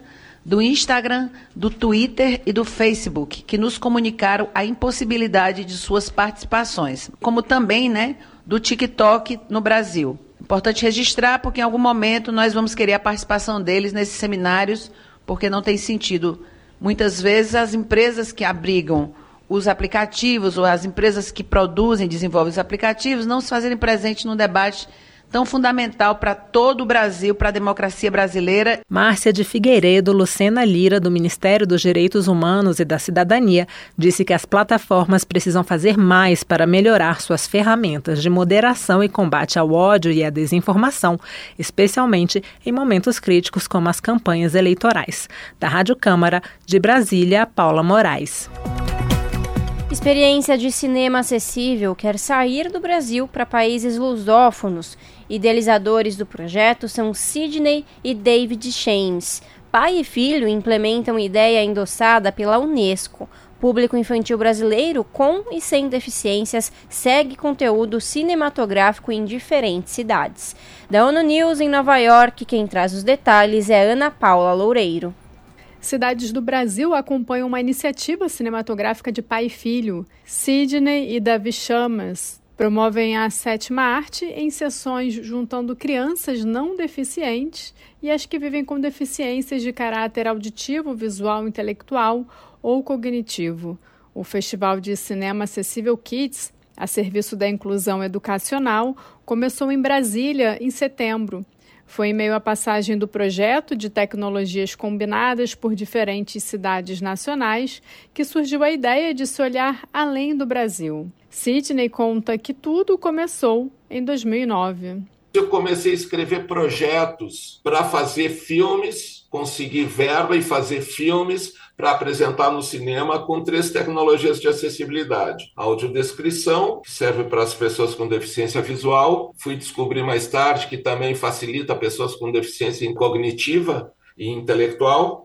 do Instagram, do Twitter e do Facebook, que nos comunicaram a impossibilidade de suas participações, como também, né, do TikTok no Brasil. Importante registrar, porque em algum momento nós vamos querer a participação deles nesses seminários, porque não tem sentido. Muitas vezes as empresas que abrigam os aplicativos ou as empresas que produzem desenvolvem os aplicativos não se fazerem presente no debate tão fundamental para todo o Brasil, para a democracia brasileira. Márcia de Figueiredo Lucena Lira, do Ministério dos Direitos Humanos e da Cidadania, disse que as plataformas precisam fazer mais para melhorar suas ferramentas de moderação e combate ao ódio e à desinformação, especialmente em momentos críticos como as campanhas eleitorais. Da Rádio Câmara, de Brasília, Paula Moraes. Experiência de cinema acessível quer sair do Brasil para países lusófonos. Idealizadores do projeto são Sidney e David Shames. Pai e filho implementam ideia endossada pela Unesco. Público infantil brasileiro com e sem deficiências segue conteúdo cinematográfico em diferentes cidades. Da ONU News em Nova York, quem traz os detalhes é Ana Paula Loureiro. Cidades do Brasil acompanham uma iniciativa cinematográfica de pai e filho. Sidney e Davi Chamas promovem a sétima arte em sessões juntando crianças não deficientes e as que vivem com deficiências de caráter auditivo, visual, intelectual ou cognitivo. O Festival de Cinema Acessível Kids, a serviço da inclusão educacional, começou em Brasília em setembro foi em meio à passagem do projeto de tecnologias combinadas por diferentes cidades nacionais que surgiu a ideia de se olhar além do Brasil. Sidney conta que tudo começou em 2009. Eu comecei a escrever projetos para fazer filmes, conseguir verba e fazer filmes para apresentar no cinema com três tecnologias de acessibilidade. Audiodescrição, que serve para as pessoas com deficiência visual. Fui descobrir mais tarde que também facilita pessoas com deficiência cognitiva e intelectual.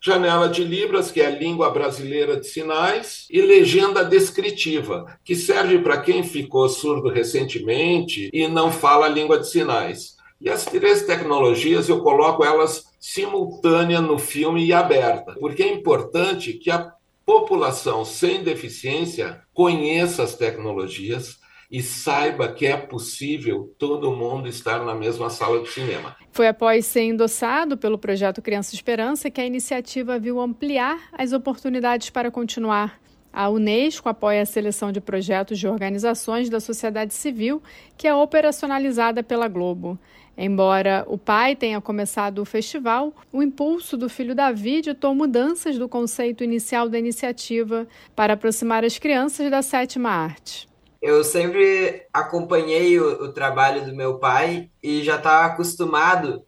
Janela de Libras, que é a língua brasileira de sinais, e legenda descritiva, que serve para quem ficou surdo recentemente e não fala a língua de sinais. E as três tecnologias eu coloco elas simultânea no filme e aberta, porque é importante que a população sem deficiência conheça as tecnologias e saiba que é possível todo mundo estar na mesma sala de cinema. Foi após ser endossado pelo projeto Criança Esperança que a iniciativa viu ampliar as oportunidades para continuar. A Unesco apoia a seleção de projetos de organizações da sociedade civil que é operacionalizada pela Globo. Embora o pai tenha começado o festival, o impulso do filho Davi ditou mudanças do conceito inicial da iniciativa para aproximar as crianças da sétima arte. Eu sempre acompanhei o, o trabalho do meu pai e já estava acostumado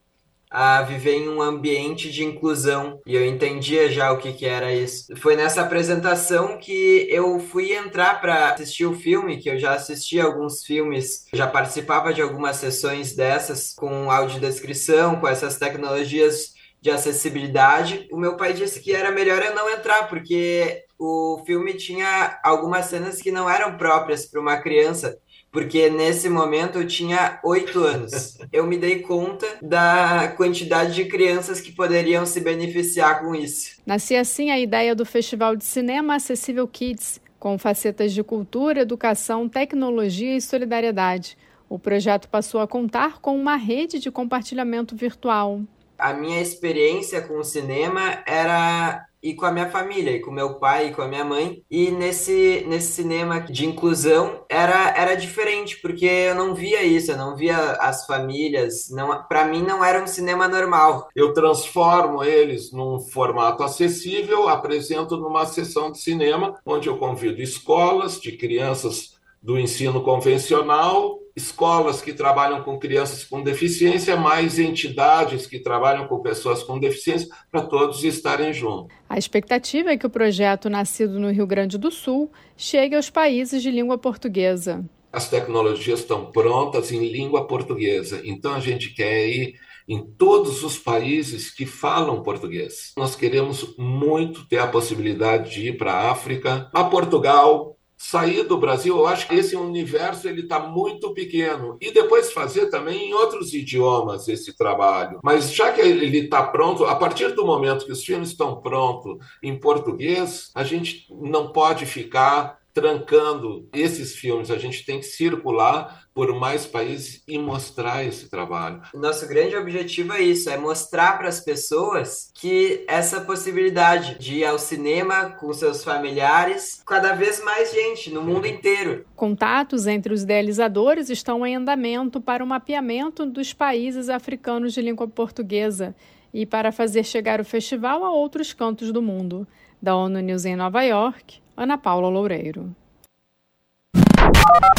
a viver em um ambiente de inclusão e eu entendia já o que, que era isso. Foi nessa apresentação que eu fui entrar para assistir o filme, que eu já assisti alguns filmes, já participava de algumas sessões dessas com audiodescrição, com essas tecnologias de acessibilidade. O meu pai disse que era melhor eu não entrar, porque o filme tinha algumas cenas que não eram próprias para uma criança porque nesse momento eu tinha oito anos. Eu me dei conta da quantidade de crianças que poderiam se beneficiar com isso. Nascia assim a ideia do Festival de Cinema Acessível Kids, com facetas de cultura, educação, tecnologia e solidariedade. O projeto passou a contar com uma rede de compartilhamento virtual. A minha experiência com o cinema era e com a minha família, e com meu pai, e com a minha mãe. E nesse, nesse cinema de inclusão era, era diferente, porque eu não via isso, eu não via as famílias, não para mim não era um cinema normal. Eu transformo eles num formato acessível, apresento numa sessão de cinema, onde eu convido escolas de crianças do ensino convencional escolas que trabalham com crianças com deficiência, mais entidades que trabalham com pessoas com deficiência, para todos estarem juntos. A expectativa é que o projeto, nascido no Rio Grande do Sul, chegue aos países de língua portuguesa. As tecnologias estão prontas em língua portuguesa, então a gente quer ir em todos os países que falam português. Nós queremos muito ter a possibilidade de ir para a África, a Portugal, sair do Brasil, eu acho que esse universo ele está muito pequeno e depois fazer também em outros idiomas esse trabalho. Mas já que ele está pronto, a partir do momento que os filmes estão prontos em português, a gente não pode ficar trancando esses filmes. A gente tem que circular por mais países e mostrar esse trabalho. Nosso grande objetivo é isso, é mostrar para as pessoas que essa possibilidade de ir ao cinema com seus familiares, cada vez mais gente no mundo inteiro. Contatos entre os idealizadores estão em andamento para o mapeamento dos países africanos de língua portuguesa e para fazer chegar o festival a outros cantos do mundo. Da ONU News em Nova York, Ana Paula Loureiro.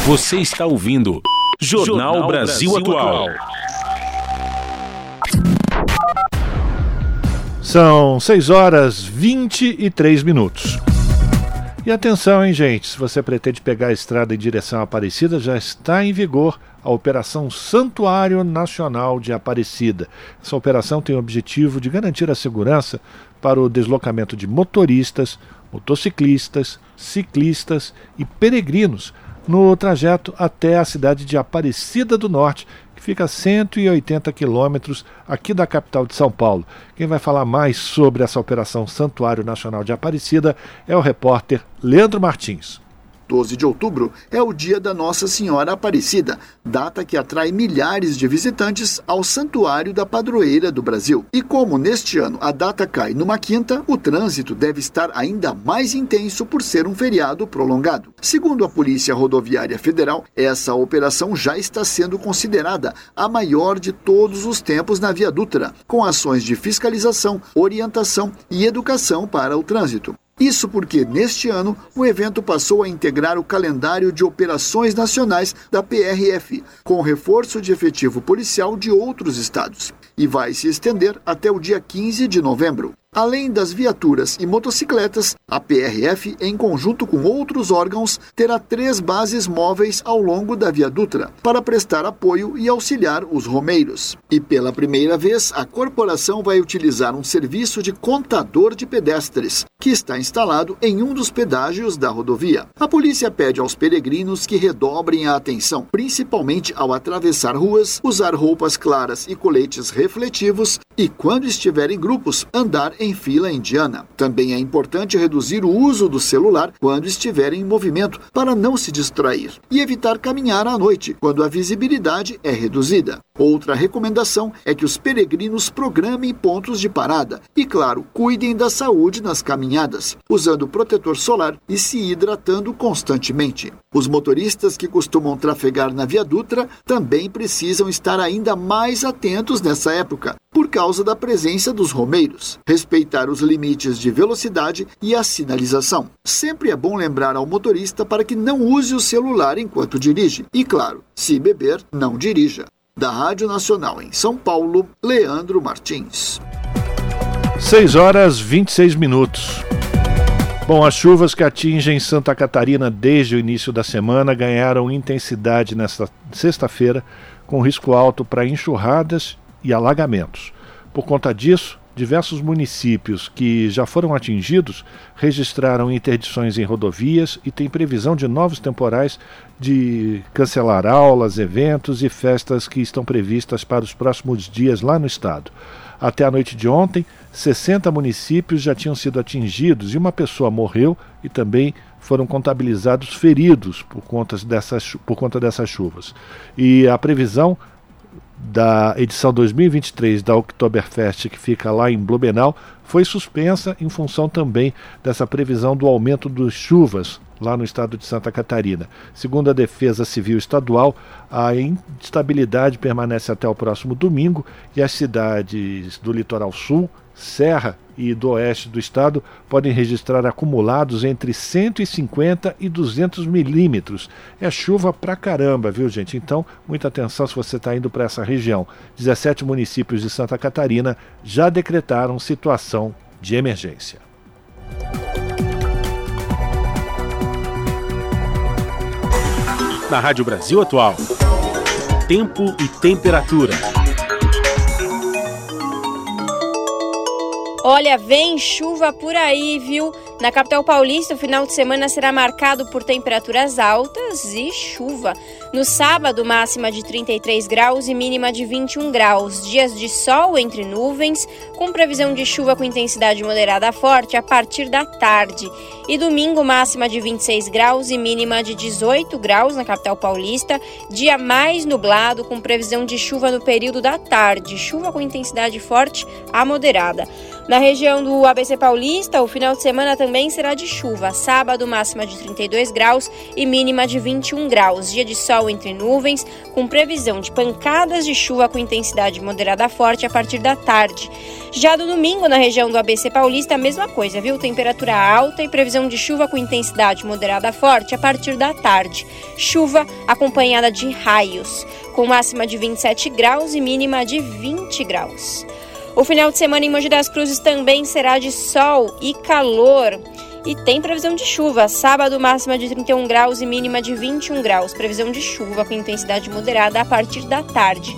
Você está ouvindo Jornal, Jornal Brasil, Brasil Atual. São 6 horas 23 minutos. E atenção, hein, gente? Se você pretende pegar a estrada em direção à Aparecida, já está em vigor a Operação Santuário Nacional de Aparecida. Essa operação tem o objetivo de garantir a segurança para o deslocamento de motoristas, motociclistas, ciclistas e peregrinos no trajeto até a cidade de Aparecida do Norte, que fica a 180 quilômetros aqui da capital de São Paulo. Quem vai falar mais sobre essa operação Santuário Nacional de Aparecida é o repórter Leandro Martins. 12 de outubro é o dia da Nossa Senhora Aparecida, data que atrai milhares de visitantes ao Santuário da Padroeira do Brasil. E como neste ano a data cai numa quinta, o trânsito deve estar ainda mais intenso por ser um feriado prolongado. Segundo a Polícia Rodoviária Federal, essa operação já está sendo considerada a maior de todos os tempos na Via Dutra, com ações de fiscalização, orientação e educação para o trânsito. Isso porque, neste ano, o evento passou a integrar o calendário de operações nacionais da PRF, com reforço de efetivo policial de outros estados, e vai se estender até o dia 15 de novembro. Além das viaturas e motocicletas, a PRF, em conjunto com outros órgãos, terá três bases móveis ao longo da Via Dutra para prestar apoio e auxiliar os romeiros. E pela primeira vez, a corporação vai utilizar um serviço de contador de pedestres, que está instalado em um dos pedágios da rodovia. A polícia pede aos peregrinos que redobrem a atenção, principalmente ao atravessar ruas, usar roupas claras e coletes refletivos e, quando estiver em grupos, andar em fila indiana. Também é importante reduzir o uso do celular quando estiver em movimento para não se distrair e evitar caminhar à noite, quando a visibilidade é reduzida. Outra recomendação é que os peregrinos programem pontos de parada e, claro, cuidem da saúde nas caminhadas, usando protetor solar e se hidratando constantemente. Os motoristas que costumam trafegar na Via Dutra também precisam estar ainda mais atentos nessa época, por causa da presença dos romeiros, respeitar os limites de velocidade e a sinalização. Sempre é bom lembrar ao motorista para que não use o celular enquanto dirige e, claro, se beber, não dirija. Da Rádio Nacional em São Paulo, Leandro Martins. 6 horas 26 minutos. Bom, as chuvas que atingem Santa Catarina desde o início da semana ganharam intensidade nesta sexta-feira, com risco alto para enxurradas e alagamentos. Por conta disso, diversos municípios que já foram atingidos registraram interdições em rodovias e tem previsão de novos temporais de cancelar aulas, eventos e festas que estão previstas para os próximos dias lá no estado. Até a noite de ontem, 60 municípios já tinham sido atingidos e uma pessoa morreu e também foram contabilizados feridos por conta dessas, por conta dessas chuvas. E a previsão da edição 2023 da Oktoberfest, que fica lá em Blumenau, foi suspensa em função também dessa previsão do aumento das chuvas lá no estado de Santa Catarina. Segundo a Defesa Civil Estadual, a instabilidade permanece até o próximo domingo e as cidades do litoral sul, Serra e do oeste do estado podem registrar acumulados entre 150 e 200 milímetros. É chuva pra caramba, viu, gente? Então, muita atenção se você está indo para essa região. 17 municípios de Santa Catarina já decretaram situação de emergência. Na Rádio Brasil Atual, tempo e temperatura. Olha, vem chuva por aí, viu? Na capital paulista, o final de semana será marcado por temperaturas altas e chuva. No sábado, máxima de 33 graus e mínima de 21 graus. Dias de sol entre nuvens, com previsão de chuva com intensidade moderada a forte a partir da tarde. E domingo, máxima de 26 graus e mínima de 18 graus na capital paulista. Dia mais nublado, com previsão de chuva no período da tarde. Chuva com intensidade forte a moderada. Na região do ABC Paulista, o final de semana também será de chuva. Sábado, máxima de 32 graus e mínima de 21 graus. Dia de sol entre nuvens, com previsão de pancadas de chuva com intensidade moderada forte a partir da tarde. Já no domingo, na região do ABC Paulista, a mesma coisa, viu? Temperatura alta e previsão de chuva com intensidade moderada forte a partir da tarde. Chuva acompanhada de raios, com máxima de 27 graus e mínima de 20 graus. O final de semana em Mogi das Cruzes também será de sol e calor. E tem previsão de chuva. Sábado, máxima de 31 graus e mínima de 21 graus. Previsão de chuva com intensidade moderada a partir da tarde.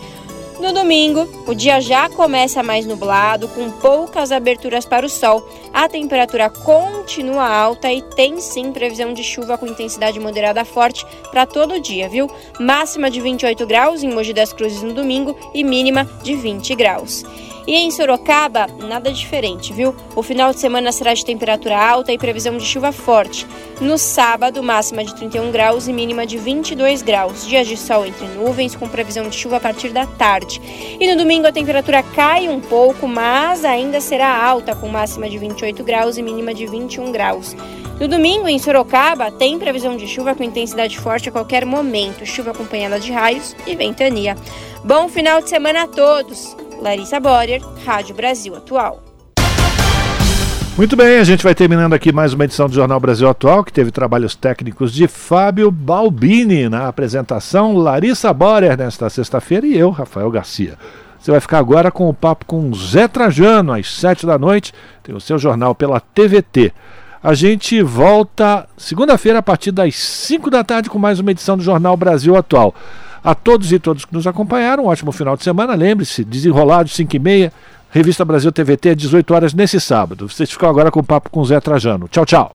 No domingo, o dia já começa mais nublado, com poucas aberturas para o sol. A temperatura continua alta e tem sim previsão de chuva com intensidade moderada forte para todo o dia, viu? Máxima de 28 graus em Mogi das Cruzes no domingo e mínima de 20 graus. E em Sorocaba, nada diferente, viu? O final de semana será de temperatura alta e previsão de chuva forte. No sábado, máxima de 31 graus e mínima de 22 graus. Dias de sol entre nuvens, com previsão de chuva a partir da tarde. E no domingo, a temperatura cai um pouco, mas ainda será alta, com máxima de 28 graus e mínima de 21 graus. No domingo, em Sorocaba, tem previsão de chuva com intensidade forte a qualquer momento, chuva acompanhada de raios e ventania. Bom final de semana a todos! Larissa Borer, Rádio Brasil Atual. Muito bem, a gente vai terminando aqui mais uma edição do Jornal Brasil Atual, que teve trabalhos técnicos de Fábio Balbini na apresentação, Larissa Borer nesta sexta-feira e eu, Rafael Garcia. Você vai ficar agora com o papo com Zé Trajano, às sete da noite, tem o seu jornal pela TVT. A gente volta segunda-feira a partir das 5 da tarde com mais uma edição do Jornal Brasil Atual. A todos e todos que nos acompanharam, um ótimo final de semana. Lembre-se, desenrolado 5 e meia, Revista Brasil TVT, 18 horas nesse sábado. Vocês ficam agora com o papo com o Zé Trajano. Tchau, tchau.